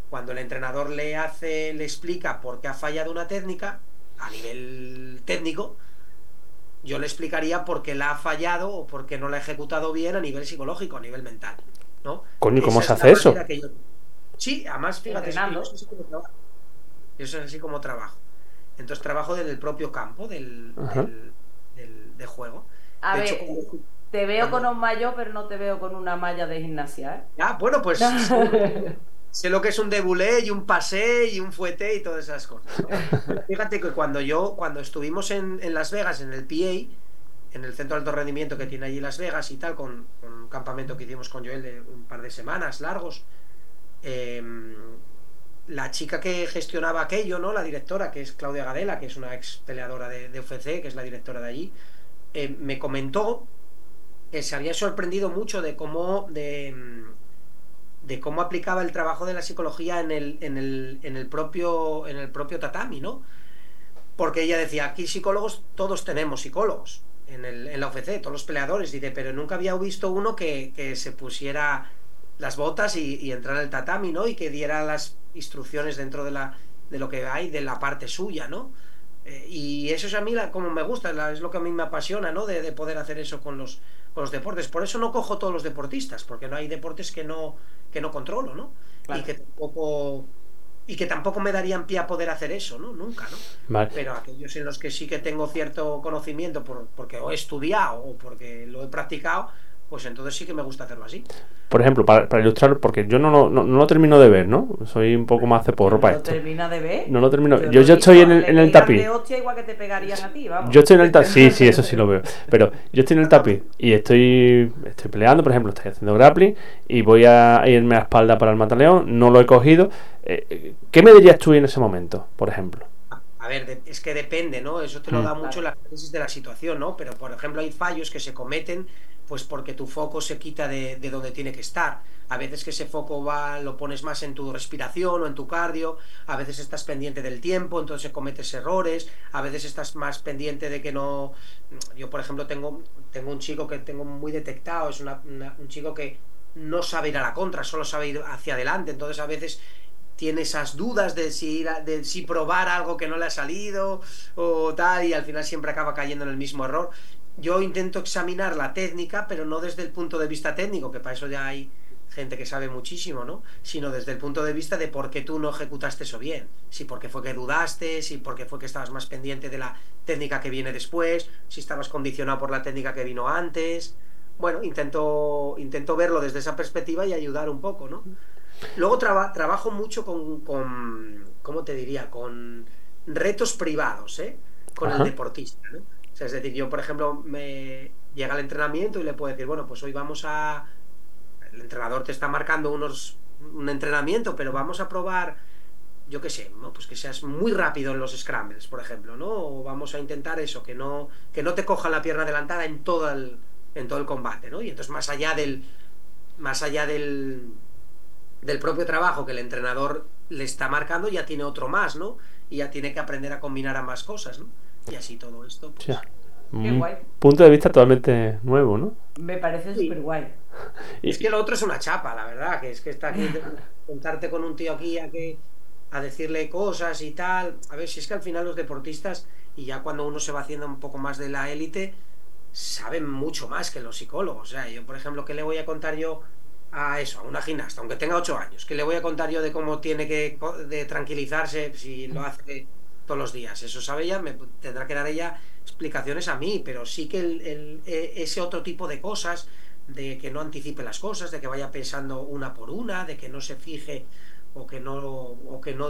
D: Cuando el entrenador le hace, le explica por qué ha fallado una técnica a nivel técnico, yo le explicaría por qué la ha fallado o por qué no la ha ejecutado bien a nivel psicológico, a nivel mental. ¿no?
B: Coño, ¿cómo Esa se hace eso?
D: Yo... Sí, además, fíjate, eso, así eso es así como trabajo. Entonces trabajo desde el propio campo del, del, del de juego.
C: A
D: de
C: ver,
D: hecho, como...
C: te veo con un mayo, pero no te veo con una malla de gimnasia, ¿eh?
D: Ah, bueno, pues sé lo que es un debulé y un pasé y un fuete y todas esas cosas. ¿no? Fíjate que cuando yo, cuando estuvimos en, en, Las Vegas, en el PA, en el centro de alto rendimiento que tiene allí Las Vegas y tal, con, con un campamento que hicimos con Joel de un par de semanas largos, eh, la chica que gestionaba aquello, ¿no? La directora, que es Claudia Gadela, que es una ex peleadora de, de UFC, que es la directora de allí, eh, me comentó que se había sorprendido mucho de cómo de, de cómo aplicaba el trabajo de la psicología en el, en el, en el propio en el propio tatami, ¿no? Porque ella decía, aquí psicólogos todos tenemos psicólogos en, el, en la UFC, todos los peleadores, dice, pero nunca había visto uno que, que se pusiera las botas y, y entrara al tatami, ¿no? Y que diera las instrucciones dentro de la de lo que hay de la parte suya, ¿no? Eh, y eso es a mí la, como me gusta, la, es lo que a mí me apasiona, ¿no? De, de poder hacer eso con los, con los deportes. Por eso no cojo todos los deportistas, porque no hay deportes que no, que no controlo, ¿no? Claro. Y que tampoco y que tampoco me darían pie a poder hacer eso, ¿no? Nunca, ¿no? Pero aquellos en los que sí que tengo cierto conocimiento por, porque o he estudiado o porque lo he practicado, pues entonces sí que me gusta hacerlo así.
B: Por ejemplo, para, para ilustrar, porque yo no, no, no, lo termino de ver, ¿no? Soy un poco más ceporro para esto.
C: ¿No termina de ver?
B: No lo termino. Yo, yo estoy en el, en el tapiz.
C: igual que te pegarían a ti, vamos.
B: Yo estoy en el tapiz. Sí, sí, eso sí lo veo. Pero yo estoy en el tapiz y estoy, estoy peleando, por ejemplo, estoy haciendo grappling y voy a irme a espalda para el mataleón. No lo he cogido. Eh, ¿Qué me dirías tú en ese momento, por ejemplo?
D: A ver, es que depende, ¿no? Eso te lo mm. da mucho la crisis de la situación, ¿no? Pero, por ejemplo, hay fallos que se cometen pues porque tu foco se quita de, donde tiene que estar. A veces que ese foco va, lo pones más en tu respiración o en tu cardio, a veces estás pendiente del tiempo, entonces cometes errores, a veces estás más pendiente de que no... Yo, por ejemplo, tengo, tengo un chico que tengo muy detectado, es un chico que no sabe ir a la contra, solo sabe ir hacia adelante, entonces a veces tiene esas dudas de si, de si probar algo que no le ha salido o tal, y al final siempre acaba cayendo en el mismo error yo intento examinar la técnica, pero no desde el punto de vista técnico, que para eso ya hay gente que sabe muchísimo, ¿no? Sino desde el punto de vista de por qué tú no ejecutaste eso bien. Si porque fue que dudaste, si porque fue que estabas más pendiente de la técnica que viene después, si estabas condicionado por la técnica que vino antes. Bueno, intento, intento verlo desde esa perspectiva y ayudar un poco, ¿no? Luego trabajo mucho con, con, ¿cómo te diría? Con retos privados, ¿eh? Con el deportista, ¿no? Es decir, yo, por ejemplo, me llega al entrenamiento y le puedo decir, bueno, pues hoy vamos a... El entrenador te está marcando unos un entrenamiento, pero vamos a probar, yo qué sé, ¿no? pues que seas muy rápido en los scrambles, por ejemplo, ¿no? O vamos a intentar eso, que no, que no te coja la pierna adelantada en todo el, en todo el combate, ¿no? Y entonces más allá del, más allá del, del propio trabajo que el entrenador le está marcando, ya tiene otro más, ¿no? Y ya tiene que aprender a combinar ambas cosas, ¿no? Y así todo esto. Pues,
C: Qué guay.
B: Punto de vista totalmente nuevo, ¿no?
C: Me parece súper guay.
D: Es que lo otro es una chapa, la verdad, que es que está aquí, contarte con un tío aquí a que a decirle cosas y tal. A ver, si es que al final los deportistas, y ya cuando uno se va haciendo un poco más de la élite, saben mucho más que los psicólogos. O sea, yo, por ejemplo, ¿qué le voy a contar yo a eso, a una gimnasta, aunque tenga ocho años? ¿Qué le voy a contar yo de cómo tiene que de tranquilizarse si lo hace todos los días. Eso sabe ella, me tendrá que dar ella explicaciones a mí, pero sí que el, e, ese otro tipo de cosas, de que no anticipe las cosas, de que vaya pensando una por una, de que no se fije o que no, o que no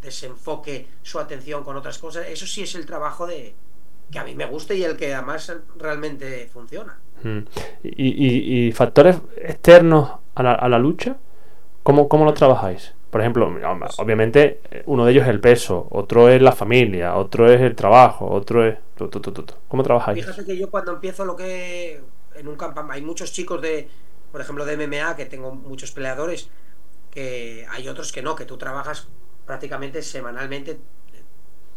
D: desenfoque su atención con otras cosas, eso sí es el trabajo de que a mí me gusta y el que además realmente funciona.
B: Hmm. ¿Y, factores externos a la, a la lucha? ¿Cómo, ¿Cómo lo trabajáis? Por ejemplo, obviamente uno de ellos es el peso, otro es la familia, otro es el trabajo, otro es... ¿Cómo trabajáis?
D: Fíjate que yo cuando empiezo lo que... En un campamento hay muchos chicos de, por ejemplo, de MMA, que tengo muchos peleadores, que hay otros que no, que tú trabajas prácticamente semanalmente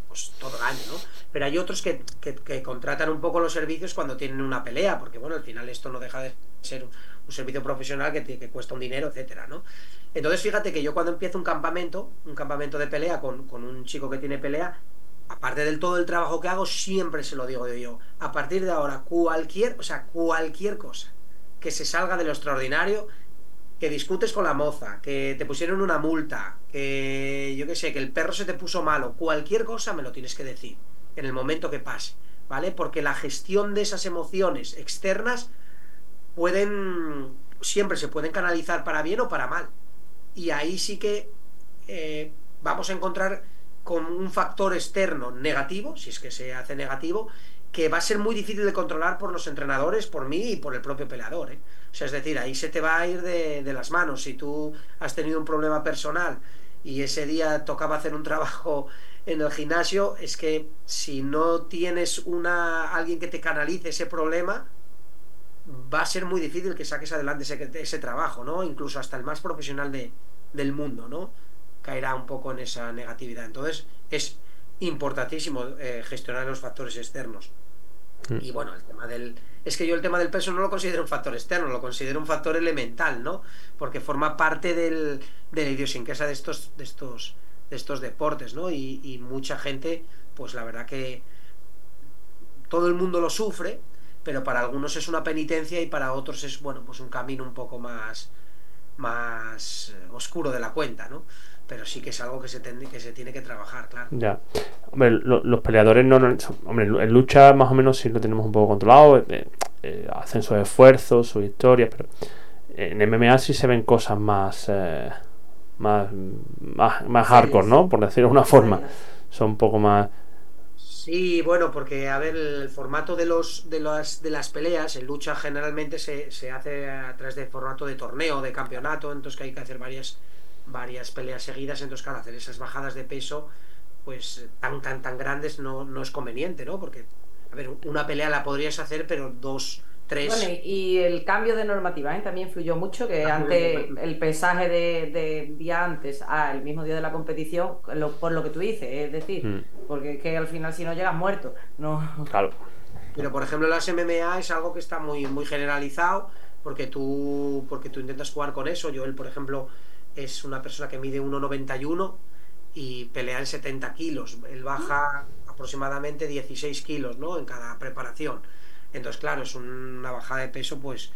D: pues, todo el año, ¿no? Pero hay otros que, que, contratan un poco los servicios cuando tienen una pelea, porque bueno, al final esto no deja de ser un servicio profesional que, que cuesta un dinero, etcétera, ¿no? Entonces fíjate que yo cuando empiezo un campamento, un campamento de pelea con, un chico que tiene pelea, aparte del todo el trabajo que hago, siempre se lo digo yo. A partir de ahora, cualquier, o sea, cualquier cosa que se salga de lo extraordinario, que discutes con la moza, que te pusieron una multa, que yo qué sé, que el perro se te puso malo, cualquier cosa me lo tienes que decir en el momento que pase, ¿vale? Porque la gestión de esas emociones externas pueden, siempre se pueden canalizar para bien o para mal y ahí sí que eh, vamos a encontrar con un factor externo negativo, si es que se hace negativo, que va a ser muy difícil de controlar por los entrenadores, por mí y por el propio peleador. ¿eh? O sea, es decir, ahí se te va a ir de, de, las manos. Si tú has tenido un problema personal y ese día tocaba hacer un trabajo en el gimnasio, es que si no tienes una alguien que te canalice ese problema, va a ser muy difícil que saques adelante ese, ese trabajo, ¿no? Incluso hasta el más profesional de, del mundo, ¿no? Caerá un poco en esa negatividad. Entonces, es importantísimo eh, gestionar los factores externos. Mm. Y bueno, el tema del. Es que yo el tema del peso no lo considero un factor externo, lo considero un factor elemental, ¿no? Porque forma parte del, de la idiosincrasia de estos, de estos, de estos deportes, ¿no? Y, y mucha gente, pues la verdad que todo el mundo lo sufre, pero para algunos es una penitencia y para otros es, bueno, pues un camino un poco más, más eh, oscuro de la cuenta, ¿no? Pero sí que es algo que se, que se tiene que trabajar, claro.
B: Ya. Hombre, los peleadores no, Hombre, en lucha más o menos sí lo tenemos un poco controlado. Eh, eh, hacen sus esfuerzos, sus historias, pero en MMA sí se ven cosas más. más, más, más hardcore, ¿no? Por decirlo de una forma. Son un poco más
D: Sí, bueno, porque a ver, el formato de los de las de las peleas en lucha generalmente se, se hace a través de formato de torneo, de campeonato, entonces que hay que hacer varias varias peleas seguidas, entonces claro, hacer esas bajadas de peso pues tan tan tan grandes no, no es conveniente, ¿no? Porque a ver, una pelea la podrías hacer, pero dos
C: bueno, y, el cambio de normativa ¿eh? también influyó mucho, que antes el pesaje de, día antes al mismo día de la competición, por lo que tú dices, es decir, mm. porque es que al final si no llegas muerto, no...
B: Claro.
D: Pero por ejemplo las MMA es algo que está muy, muy generalizado, porque tú, porque tú intentas jugar con eso. Yo, él, por ejemplo, es una persona que mide 1,91 y pelea en 70 kilos. Él baja aproximadamente 16 kilos ¿no? en cada preparación. Entonces, claro, es una bajada de peso pues,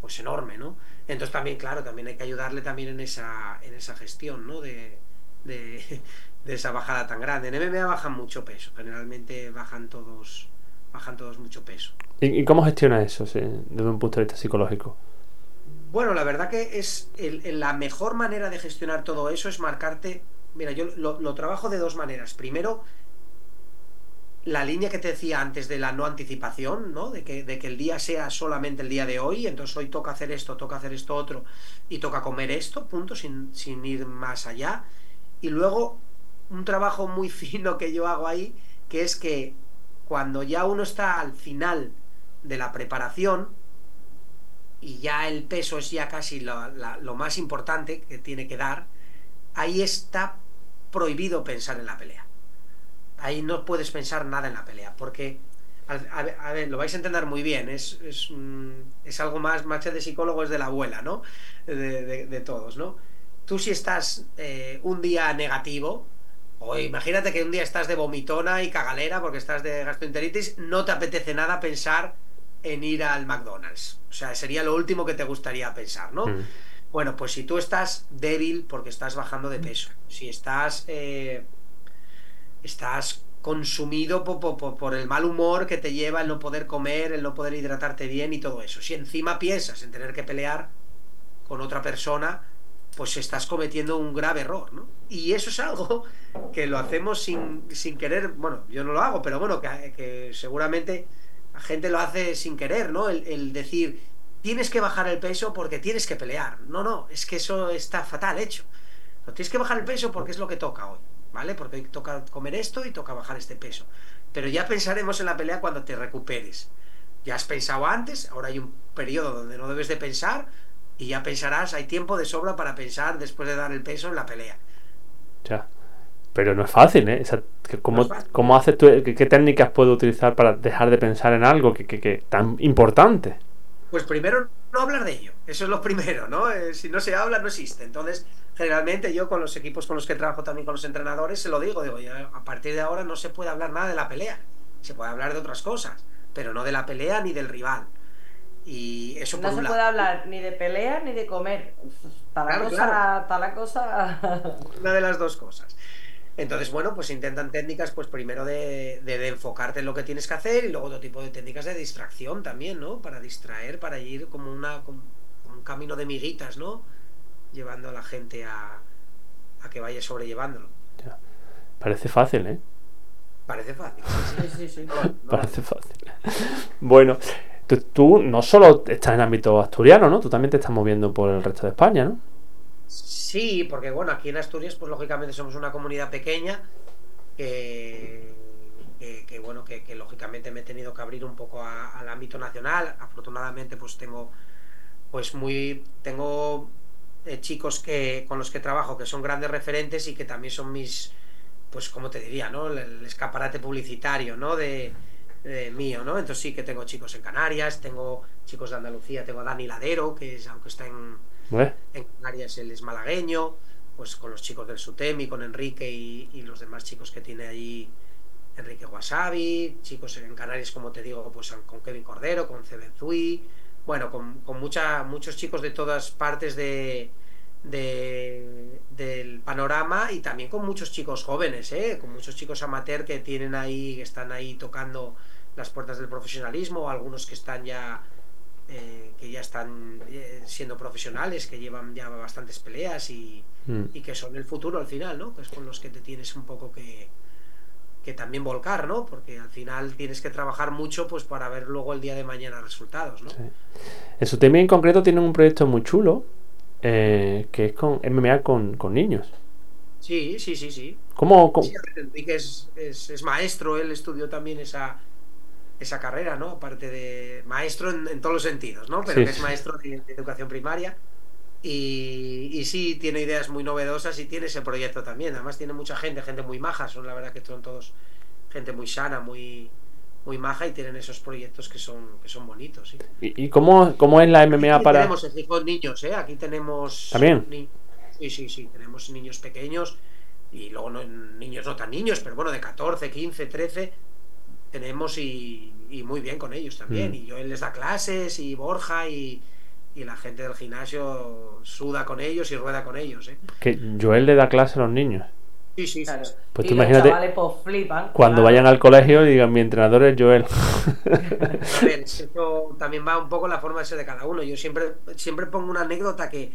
D: pues enorme, ¿no? Entonces también, claro, también hay que ayudarle también en esa, en esa gestión, ¿no? De, de, esa bajada tan grande. En MMA bajan mucho peso, generalmente bajan todos, bajan todos mucho peso.
B: ¿Y, cómo gestiona eso desde un punto de vista psicológico?
D: Bueno, la verdad que es la mejor manera de gestionar todo eso es marcarte. Mira, yo lo trabajo de dos maneras. Primero, la línea que te decía antes de la no anticipación, ¿no? De que, el día sea solamente el día de hoy, entonces hoy toca hacer esto, toca hacer esto otro y toca comer esto, punto, sin, sin ir más allá. Y luego un trabajo muy fino que yo hago ahí, que es que cuando ya uno está al final de la preparación y ya el peso es ya casi lo más importante que tiene que dar, ahí está prohibido pensar en la pelea ahí no puedes pensar nada en la pelea, porque, a, ver, lo vais a entender muy bien, es, es, es algo más, más de psicólogo, es de la abuela, ¿no? De, todos, ¿no? Tú si estás eh, un día negativo, o imagínate que un día estás de vomitona y cagalera porque estás de gastroenteritis, no te apetece nada pensar en ir al McDonald's. O sea, sería lo último que te gustaría pensar, ¿no? Mm. Bueno, pues si tú estás débil porque estás bajando de peso, si estás eh, estás consumido por, el mal humor que te lleva el no poder comer, el no poder hidratarte bien y todo eso. Si encima piensas en tener que pelear con otra persona, pues estás cometiendo un grave error, ¿no? Y eso es algo que lo hacemos sin, sin querer, bueno, yo no lo hago, pero bueno, que, seguramente la gente lo hace sin querer, ¿no? El, el, decir, tienes que bajar el peso porque tienes que pelear. No, no, es que eso está fatal hecho. No tienes que bajar el peso porque es lo que toca hoy. ¿Vale? Porque hoy toca comer esto y toca bajar este peso. Pero ya pensaremos en la pelea cuando te recuperes. Ya has pensado antes, ahora hay un periodo donde no debes de pensar y ya pensarás, hay tiempo de sobra para pensar después de dar el peso en la pelea.
B: Ya. Pero no es fácil, ¿eh? ¿cómo, haces tú, qué, técnicas puedo utilizar para dejar de pensar en algo que, que, tan importante?
D: Pues primero no hablar de ello, eso es lo primero, ¿no? Eh, si no se habla, no existe. Entonces, generalmente yo con los equipos con los que trabajo también con los entrenadores se lo digo, digo, a partir de ahora no se puede hablar nada de la pelea, se puede hablar de otras cosas, pero no de la pelea ni del rival. Y eso
C: no se puede hablar ni de pelea ni de comer. Está la, cosa, la cosa.
D: Una de las dos cosas. Entonces, bueno, pues intentan técnicas, pues primero de, de, enfocarte en lo que tienes que hacer y luego otro tipo de técnicas de distracción también, ¿no? Para distraer, para ir como, una, como un camino de miguitas, ¿no? llevando a la gente a, a que vaya sobrellevándolo.
B: Parece fácil, ¿eh?
D: Parece fácil. Sí, sí,
B: Parece fácil. Bueno, tú, no solo estás en ámbito asturiano, ¿no? Tú también te estás moviendo por el resto de España, ¿no?
D: Sí, porque bueno, aquí en Asturias, pues lógicamente somos una comunidad pequeña que, que, bueno, que, lógicamente me he tenido que abrir un poco al ámbito nacional. Afortunadamente, pues tengo, pues muy, tengo eh, chicos que, con los que trabajo que son grandes referentes y que también son mis, pues como te diría, ¿no? El, escaparate publicitario, ¿no? De, mío, ¿no? Entonces sí que tengo chicos en Canarias, tengo chicos de Andalucía, tengo a Dani Ladero, que es, aunque está en, en Canarias, él es malagueño, pues con los chicos del Sutemi, con Enrique y, los demás chicos que tiene ahí Enrique Wasabi, chicos en Canarias, como te digo, pues con Kevin Cordero, con Cebenzui, bueno, con, con mucha, muchos chicos de todas partes de, de- del panorama y también con muchos chicos jóvenes, ¿eh? con muchos chicos amateur que tienen ahí, que están ahí tocando las puertas del profesionalismo, algunos que están ya eh, que ya están eh, siendo profesionales, que llevan ya bastantes peleas y,
B: Mm.
D: y que son el futuro al final, ¿no? Que es con los que te tienes un poco que, que también volcar, ¿no? Porque al final tienes que trabajar mucho pues para ver luego el día de mañana resultados, ¿no?
B: Sí. En su tema en concreto tienen un proyecto muy chulo eh, que es con MMA con, con niños.
D: Sí, sí, sí, sí.
B: ¿Cómo, cómo-
D: Sí, Enrique es, es, es maestro, él estudió también esa, esa carrera, ¿no? Aparte de maestro en, en todos los sentidos, ¿no? Pero
B: Sí,
D: que es maestro de, de educación primaria. Y, y sí, tiene ideas muy novedosas y tiene ese proyecto también. Además tiene mucha gente, gente muy maja, son la verdad que son todos gente muy sana, muy, muy maja y tienen esos proyectos que son, que son bonitos, sí.
B: ¿Y, y cómo, cómo es la MMA
D: Aquí
B: para...?
D: Tenemos en Gijón niños, ¿eh? Aquí tenemos.
B: ¿También?
D: ni- Sí, sí, sí. Tenemos niños pequeños y luego no, niños no tan niños, pero bueno, de 14, 15, 13 tenemos y, y muy bien con ellos también.
B: Mm.
D: Y Joel les da clases y Borja y, y la gente del gimnasio suda con ellos y rueda con ellos, ¿eh?
B: Que Joel le da clase a los niños.
D: Sí, sí, sí.
C: Claro.
B: Pues
C: y
B: tú
C: los
B: imagínate
C: chavales pues flipan.
B: Cuando
C: claro.
B: vayan al colegio y digan, mi entrenador es Joel.
D: A ver, es que esto también va un poco la forma de ser de cada uno. Yo siempre, siempre pongo una anécdota que,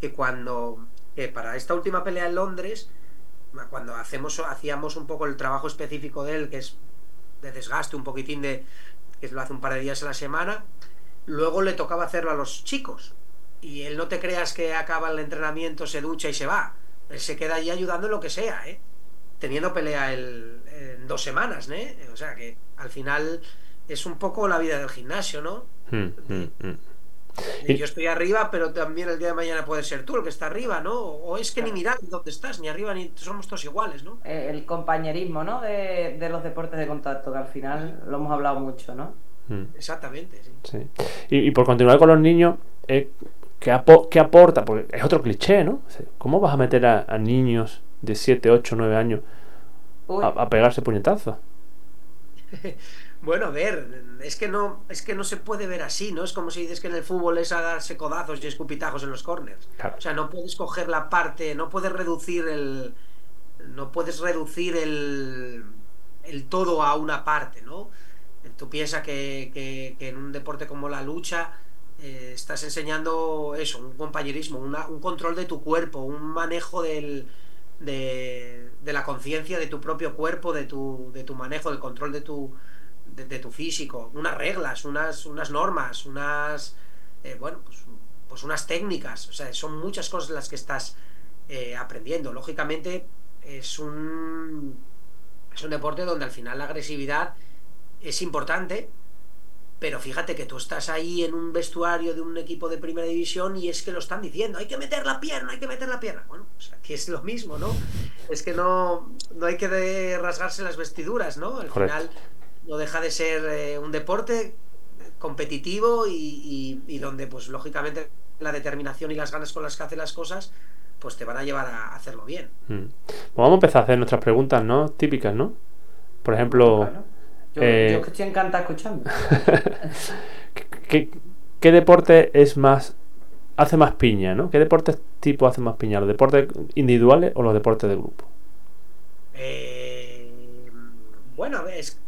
D: que cuando, que para esta última pelea en Londres, cuando hacemos, hacíamos un poco el trabajo específico de él, que es de desgaste, un poquitín de, que lo hace un par de días a la semana, luego le tocaba hacerlo a los chicos. Y él no te creas que acaba el entrenamiento, se ducha y se va. Él se queda allí ayudando en lo que sea, ¿eh? Teniendo pelea el- en dos semanas, ¿eh? O sea que al final es un poco la vida del gimnasio, ¿no?
B: Mm, mm, mm.
D: Y yo estoy arriba, pero también el día de mañana puede ser tú el que está arriba, ¿no? O es que ni mirar dónde estás, ni arriba ni somos todos iguales, ¿no?
C: Eh, El compañerismo, ¿no? De, de los deportes de contacto, que al final lo hemos hablado mucho, ¿no?
B: Mm,
D: Exactamente, sí.
B: sí. y, y por continuar con los niños, eh, ¿qué, apo- qué aporta? Porque es otro cliché, ¿no? ¿Cómo vas a meter a, a niños de 7, 8, 9 años a, a pegarse puñetazos?
D: Bueno, a ver, es que no, es que no se puede ver así, ¿no? Es como si dices que en el fútbol es a darse codazos y escupitajos en los corners.
B: Claro.
D: O sea, no puedes coger la parte, no puedes reducir el. No puedes reducir el. el todo a una parte, ¿no? Tú piensas que, que- que en un deporte como la lucha eh, estás enseñando eso, un compañerismo, una- un control de tu cuerpo, un manejo del, de, de la conciencia de tu propio cuerpo, de tu, de tu manejo, del control de tu, de, de tu físico, unas reglas, unas, unas normas, unas, eh, bueno, pues, pues unas técnicas, o sea, son muchas cosas las que estás eh, aprendiendo. Lógicamente es un, es un deporte donde al final la agresividad es importante, pero fíjate que tú estás ahí en un vestuario de un equipo de primera división y es que lo están diciendo, hay que meter la pierna, hay que meter la pierna. Bueno, pues aquí es lo mismo, ¿no? Es que no, no hay que rasgarse las vestiduras, ¿no? Al
B: Correcto.
D: final no deja de ser eh, un deporte competitivo y, y- y donde pues lógicamente la determinación y las ganas con las que hace las cosas pues te van a llevar a hacerlo bien.
B: Mm. Pues vamos a empezar a hacer nuestras preguntas, ¿no? Típicas, ¿no? Por ejemplo,
C: yo,
B: eh,
C: yo que estoy encantada escuchando.
B: ¿qué, qué deporte es más... hace más piña, ¿no? ¿Qué deportes tipo hace más piña? ¿Los deportes individuales o los deportes de grupo?
D: Eh, bueno, a ver, es-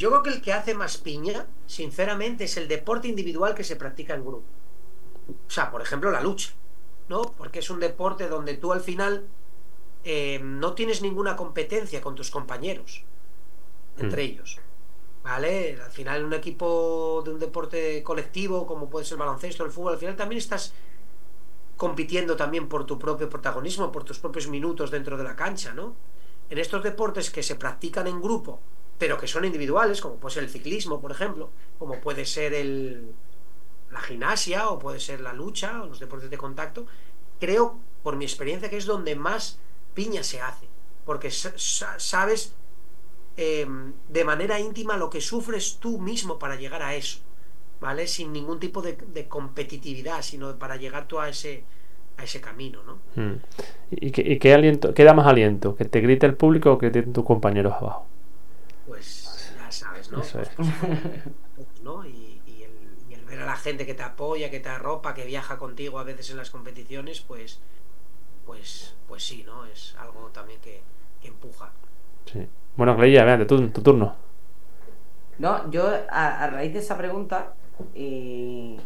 D: yo creo que el que hace más piña, sinceramente, es el deporte individual que se practica en grupo. O sea, por ejemplo, la lucha, ¿no? Porque es un deporte donde tú al final eh, no tienes ninguna competencia con tus compañeros, entre
B: Mm.
D: ellos. ¿Vale? Al final, un equipo de un deporte colectivo, como puede ser el baloncesto, el fútbol, al final también estás compitiendo también por tu propio protagonismo, por tus propios minutos dentro de la cancha, ¿no? En estos deportes que se practican en grupo, pero que son individuales, como puede ser el ciclismo, por ejemplo, como puede ser el, la gimnasia o puede ser la lucha o los deportes de contacto, creo, por mi experiencia, que es donde más piña se hace, porque sa- sa- sabes eh, de manera íntima lo que sufres tú mismo para llegar a eso, ¿vale? Sin ningún tipo de, competitividad, sino para llegar tú a ese, a ese camino, ¿no?
B: Mm. ¿Y, qué, y qué aliento, qué da más aliento? ¿Que te grite el público o que te griten tus compañeros abajo?
D: Pues ya sabes, ¿no?
B: Eso es.
D: ¿no? Y, y el, y el ver a la gente que te apoya, que te arropa, que viaja contigo a veces en las competiciones, pues, pues, pues sí, ¿no? Es algo también que, que empuja.
B: Sí. Bueno, Cleia, vean, tu, tu turno.
C: No, yo a, a raíz de esa pregunta y,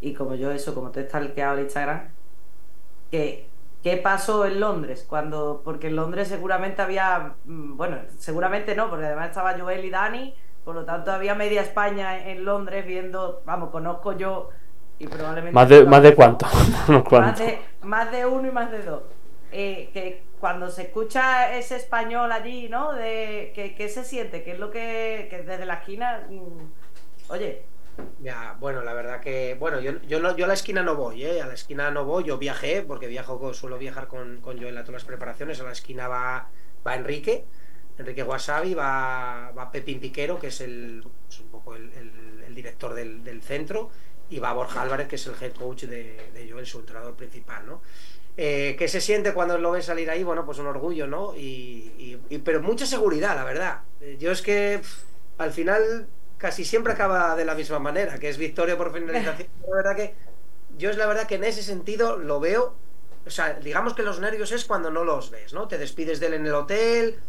C: y como yo eso, como te está el que habla Instagram, que ¿qué pasó en Londres? Cuando, porque en Londres seguramente había, mm, bueno, seguramente no, porque además estaba Joel y Dani, por lo tanto había media España en Londres viendo, vamos, conozco yo y probablemente...
B: ¿Más de, más de cuánto?
C: Más de, más de uno y más de dos. Eh, que cuando se escucha ese español allí, ¿no? De que, que se siente, que es lo que, que desde la esquina, mm, oye,
D: Ya, bueno, la verdad que, bueno, yo, yo, no, yo a la esquina no voy, ¿eh? A la esquina no voy, yo viajé, porque viajo, suelo viajar con, Joel a todas las preparaciones, a la esquina va, va Enrique, Enrique Wasabi, va, va Pepín Piquero, que es el, es un poco el, director del, centro, y va Borja Álvarez, que es el head coach de, Joel, su entrenador principal, ¿no? Eh, ¿Qué se siente cuando lo ves salir ahí? Bueno, pues un orgullo, ¿no? Y, y- y- pero mucha seguridad, la verdad. Eh, Yo es que al final casi siempre acaba de la misma manera, que es victoria por finalización. La verdad que yo es la verdad que en ese sentido lo veo. O sea, digamos que los nervios es cuando no los ves, ¿no? Te despides de él en el hotel,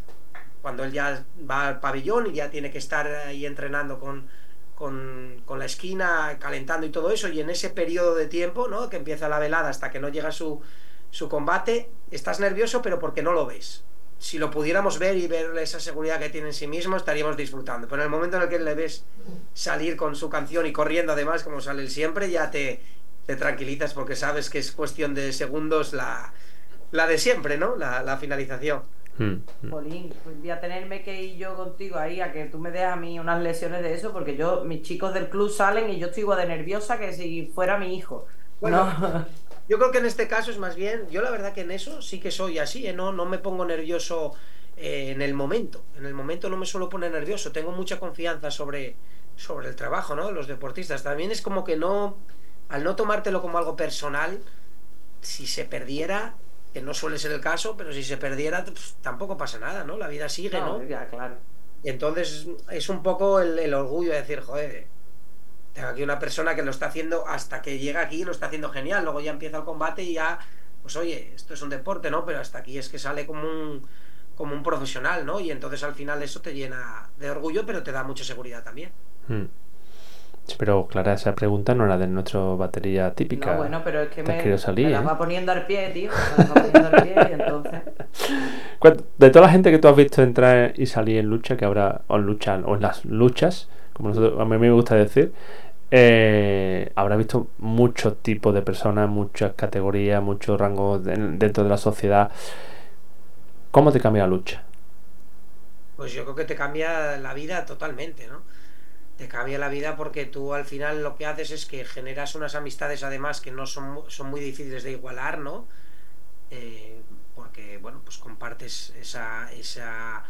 D: cuando él ya va al pabellón y ya tiene que estar ahí entrenando con, con, con la esquina, calentando y todo eso, y en ese periodo de tiempo, ¿no? Que empieza la velada hasta que no llega su, su combate, estás nervioso, pero porque no lo ves. Si lo pudiéramos ver y ver esa seguridad que tiene en sí mismo, estaríamos disfrutando. Pero en el momento en el que le ves salir con su canción y corriendo, además, como sale él siempre, ya te, te tranquilizas porque sabes que es cuestión de segundos la, la de siempre, ¿no? La, la finalización.
B: Mm, mm.
C: Jolín, pues voy a tenerme que ir yo contigo ahí a que tú me des a mí unas lesiones de eso, porque yo, mis chicos del club salen y yo estoy igual de nerviosa que si fuera mi hijo.
D: Bueno,
C: No.
D: Yo creo que en este caso es más bien, yo la verdad que en eso sí que soy así, ¿eh? no, no me pongo nervioso eh, en el momento. En el momento no me suelo poner nervioso, tengo mucha confianza sobre, sobre el trabajo ¿no? de los deportistas. También es como que no, al no tomártelo como algo personal, si se perdiera, que no suele ser el caso, pero si se perdiera, pues, tampoco pasa nada, ¿no? La vida sigue, ¿no?
C: No, ya, claro.
D: Y entonces es un poco el, el orgullo de decir, joder, tengo aquí una persona que lo está haciendo hasta que llega aquí, lo está haciendo genial. Luego ya empieza el combate y ya, pues oye, esto es un deporte, ¿no? Pero hasta aquí es que sale como un, como un profesional, ¿no? Y entonces al final eso te llena de orgullo, pero te da mucha seguridad también.
B: Mm. Sí, pero Clara, esa pregunta no era de nuestra batería típica.
C: No, bueno, pero es que me,
B: salir,
C: me la
B: ¿eh?
C: va poniendo al pie, tío. Me la va poniendo al pie y entonces.
B: ¿Cuál- De toda la gente que tú has visto entrar y salir en lucha, que habrá, o en lucha, o en las luchas, como nosotros, a mí me gusta decir, eh, habrá visto muchos tipos de personas, muchas categorías, muchos rangos de- dentro de la sociedad. ¿Cómo te cambia la lucha?
D: Pues yo creo que te cambia la vida totalmente, ¿no? Te cambia la vida porque tú al final lo que haces es que generas unas amistades además que no son, son muy difíciles de igualar, ¿no? Eh, porque, bueno, pues compartes esa, esa,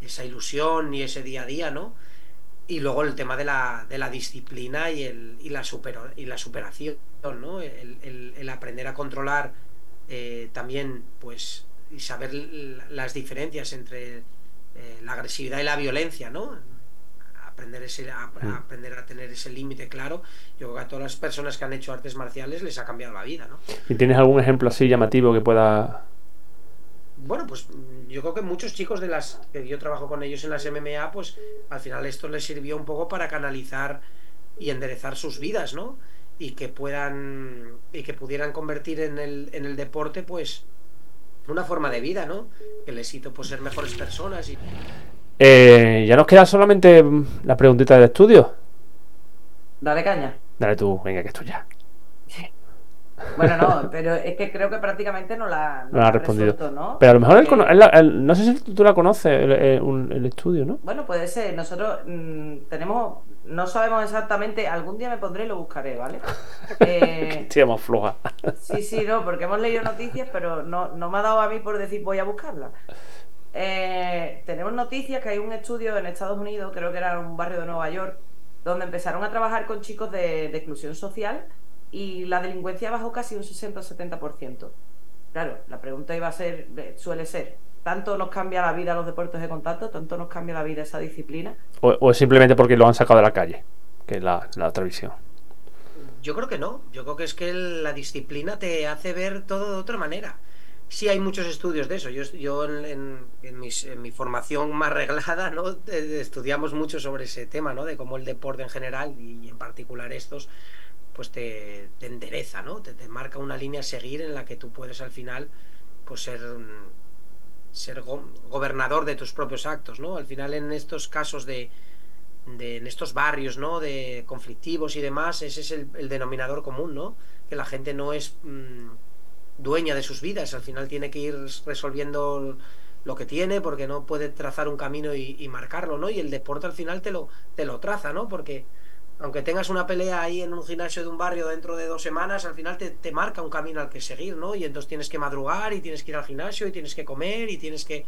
D: esa ilusión y ese día a día, ¿no? Y luego el tema de la, de la disciplina y, el, y, la, supero- y la superación, ¿no? El, el- el aprender a controlar eh, también, pues, y saber las diferencias entre eh, la agresividad y la violencia, ¿no? Aprender, ese, a, a
B: Mm.
D: aprender a tener ese límite claro. Yo creo que a todas las personas que han hecho artes marciales les ha cambiado la vida, ¿no?
B: ¿Y tienes algún ejemplo así llamativo que pueda...
D: Bueno, pues mm, yo creo que muchos chicos de las que yo trabajo con ellos en las MMA, pues al final esto les sirvió un poco para canalizar y enderezar sus vidas, ¿no? Y que puedan y que pudieran convertir en el, en el deporte, pues una forma de vida, ¿no? Que les hizo pues ser mejores personas y
B: Eh, ya nos queda solamente la preguntita del estudio.
C: Dale caña.
B: Dale tú, venga, que esto ya.
C: Bueno, no, pero es que creo que prácticamente no la, no
B: No la ha respondido.
C: resuelto, ¿no?
B: Pero a lo mejor él
C: Porque-
B: él no sé si tú la conoces, el, el- un- el estudio, ¿no?
C: Bueno, puede ser. Nosotros mm, tenemos, no sabemos exactamente, algún día me pondré y lo buscaré, ¿vale? Eh,
B: Sí, vamos floja.
C: sí, sí, no, porque hemos leído noticias, pero no, no me ha dado a mí por decir voy a buscarla. Eh, tenemos noticias que hay un estudio en Estados Unidos, creo que era en un barrio de Nueva York, donde empezaron a trabajar con chicos de, de exclusión social y la delincuencia bajó casi un 60 o 70%. Claro, la pregunta iba a ser, eh, suele ser, ¿tanto nos cambia la vida los deportes de contacto? ¿Tanto nos cambia la vida esa disciplina?
B: O, o es simplemente porque lo han sacado de la calle, que es la, la otra visión.
D: yo creo que no. Yo creo que es que la disciplina te hace ver todo de otra manera. Sí hay muchos estudios de eso. Yo, yo en, mi formación más reglada, ¿no? estudiamos mucho sobre ese tema, ¿no? De cómo el deporte en general y en particular estos, pues te, endereza, ¿no? Te, te, marca una línea a seguir en la que tú puedes al final, pues ser, ser gobernador de tus propios actos, ¿no? Al final en estos casos de, de, en estos barrios, ¿no? De conflictivos y demás, ese es el, denominador común, ¿no? Que la gente no es mm, dueña de sus vidas, al final tiene que ir resolviendo lo que tiene porque no puede trazar un camino y, marcarlo, ¿no? Y el deporte al final te lo, te lo traza, ¿no? Porque aunque tengas una pelea ahí en un gimnasio de un barrio dentro de dos semanas, al final te, te, marca un camino al que seguir, ¿no? Y entonces tienes que madrugar y tienes que ir al gimnasio y tienes que comer y tienes que,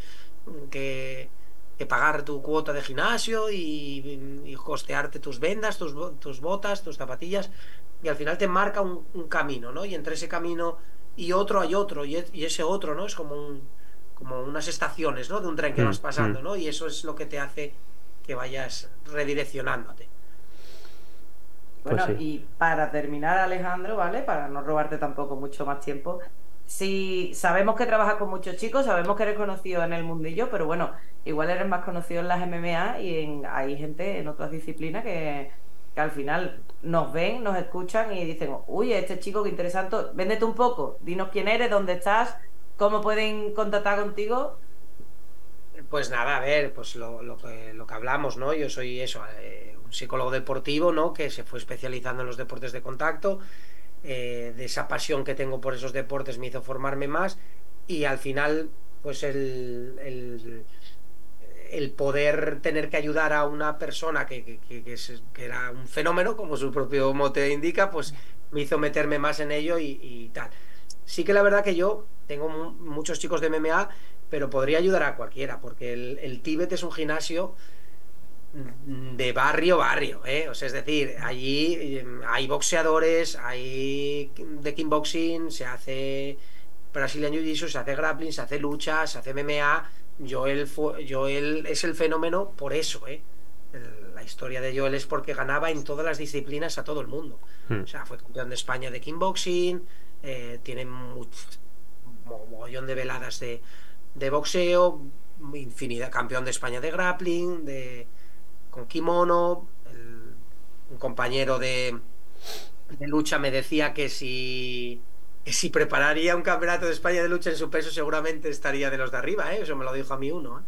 D: que que pagar tu cuota de gimnasio y, costearte tus vendas, tus, tus, botas, tus zapatillas, y al final te marca un, camino, ¿no? Y entre ese camino y otro hay otro, y, ese otro, ¿no? Es como, un, como unas estaciones, ¿no? De un tren que mm, vas pasando, mm. ¿no? Y eso es lo que te hace que vayas redireccionándote.
C: Bueno, pues y para terminar, Alejandro, ¿vale? Para no robarte tampoco mucho más tiempo, si sabemos que trabajas con muchos chicos, sabemos que eres conocido en el mundillo, pero bueno, igual eres más conocido en las MMA y en, hay gente en otras disciplinas que, al final nos ven, nos escuchan y dicen, uy, este chico qué interesante, véndete un poco, dinos quién eres, dónde estás, cómo pueden contactar contigo.
D: Pues nada, a ver, pues lo, lo, que, lo que hablamos, ¿no? Yo soy eso, eh, psicólogo deportivo, ¿no? Que se fue especializando en los deportes de contacto, eh, de esa pasión que tengo por esos deportes me hizo formarme más y al final, pues el el poder tener que ayudar a una persona que, era un fenómeno, como su propio mote indica, pues me hizo meterme más en ello y, tal. Sí que la verdad que yo tengo muchos chicos de MMA, pero podría ayudar a cualquiera, porque el, Tíbet es un gimnasio de barrio barrio, ¿eh? O sea, es decir, allí em, hay boxeadores, hay de kickboxing, se hace Brazilian Jiu-Jitsu, se hace grappling, se hace lucha, se hace MMA, Joel, fue, Joel es el fenómeno por eso, ¿eh? La historia de Joel es porque ganaba en todas las disciplinas a todo el mundo. Hmm. O sea, fue campeón de España de kickboxing, eh, tiene un mogollón de veladas de, de, boxeo, infinidad, campeón de España de grappling, de, con kimono. un compañero de, de lucha me decía que si si prepararía un campeonato de España de lucha en su peso, seguramente estaría de los de arriba, ¿eh? Eso me lo dijo a mí uno. ¿eh?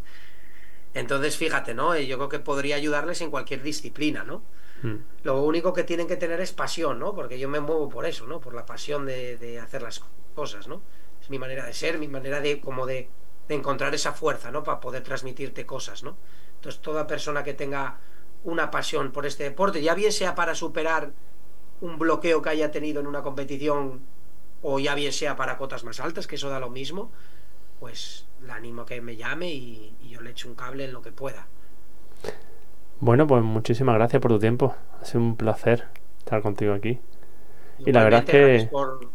D: Entonces, fíjate, ¿no? Yo creo que podría ayudarles en cualquier disciplina, ¿no? Hmm. Lo único que tienen que tener es pasión, ¿no? Porque yo me muevo por eso, ¿no? Por la pasión de, hacer las cosas, ¿no? Es mi manera de ser, mi manera de como de, de encontrar esa fuerza, ¿no? Para poder transmitirte cosas, ¿no? Entonces, toda persona que tenga una pasión por este deporte, ya bien sea para superar un bloqueo que haya tenido en una competición o ya bien sea para cotas más altas, que eso da lo mismo, pues le animo a que me llame y, yo le echo un cable en lo que pueda.
B: Bueno, pues muchísimas gracias por tu tiempo. Ha sido un placer estar contigo aquí. y la verdad es que...
D: Por,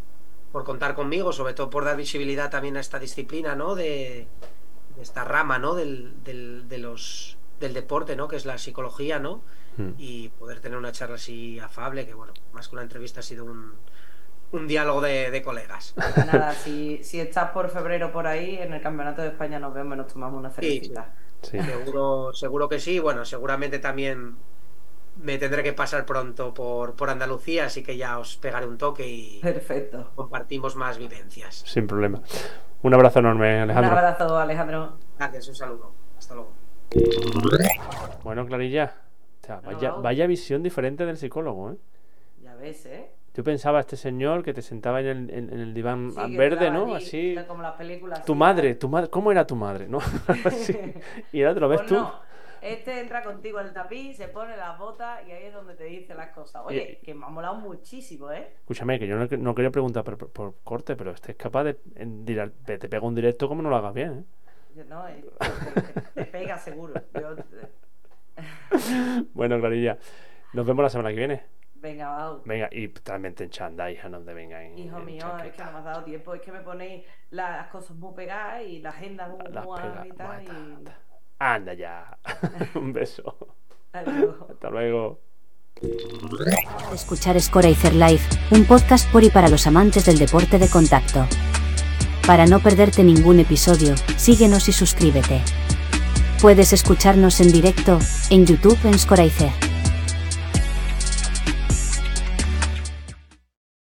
D: por, contar conmigo, sobre todo por dar visibilidad también a esta disciplina, ¿no? De, esta rama, ¿no? Del, del, de los, del deporte, ¿no? Que es la psicología, ¿no? Hmm. Y poder tener una charla así afable, que bueno, más que una entrevista ha sido un, un diálogo de, colegas.
C: Nada, si, si, estás por febrero por ahí, en el Campeonato de España nos vemos y nos tomamos una cervecita.
D: Seguro, seguro que sí. Bueno, seguramente también me tendré que pasar pronto por, por Andalucía, así que ya os pegaré un toque y
C: Perfecto.
D: compartimos más vivencias.
B: Sin problema. Un abrazo enorme, Alejandro.
C: Un abrazo, Alejandro.
D: Gracias, un saludo. Hasta luego.
B: Bueno, Clarilla, vaya, vaya visión diferente del psicólogo, ¿eh?
C: Ya ves, ¿eh?
B: Yo pensaba este señor que te sentaba en el, en, el diván verde, ¿no? Así.
C: Como las películas.
B: Tu madre, tu madre, ¿cómo era tu madre? ¿No? Y ahora te lo ves pues tú. No.
C: Este entra contigo al tapiz, se pone las botas y ahí es donde te dice las cosas. Oye, que me ha molado muchísimo, ¿eh?
B: Escúchame, que yo no, quería preguntar por, corte, pero este es capaz de. te pega un directo como no lo hagas bien,
C: ¿eh? No, eh, te, pega seguro.
B: bueno, Clarilla, nos vemos la semana que viene.
C: Venga, va.
B: Venga, y también te enchandáis, hija, no te venga
C: Hijo mío, es que no me has dado tiempo, es que me ponéis las cosas muy pegadas y la agenda muy, muy y
B: Anda ya. Un beso.
C: Hasta luego.
B: Hasta luego.
E: Escuchar Scoracer Live, un podcast por y para los amantes del deporte de contacto. Para no perderte ningún episodio, síguenos y suscríbete. Puedes escucharnos en directo, en YouTube en Scoracer.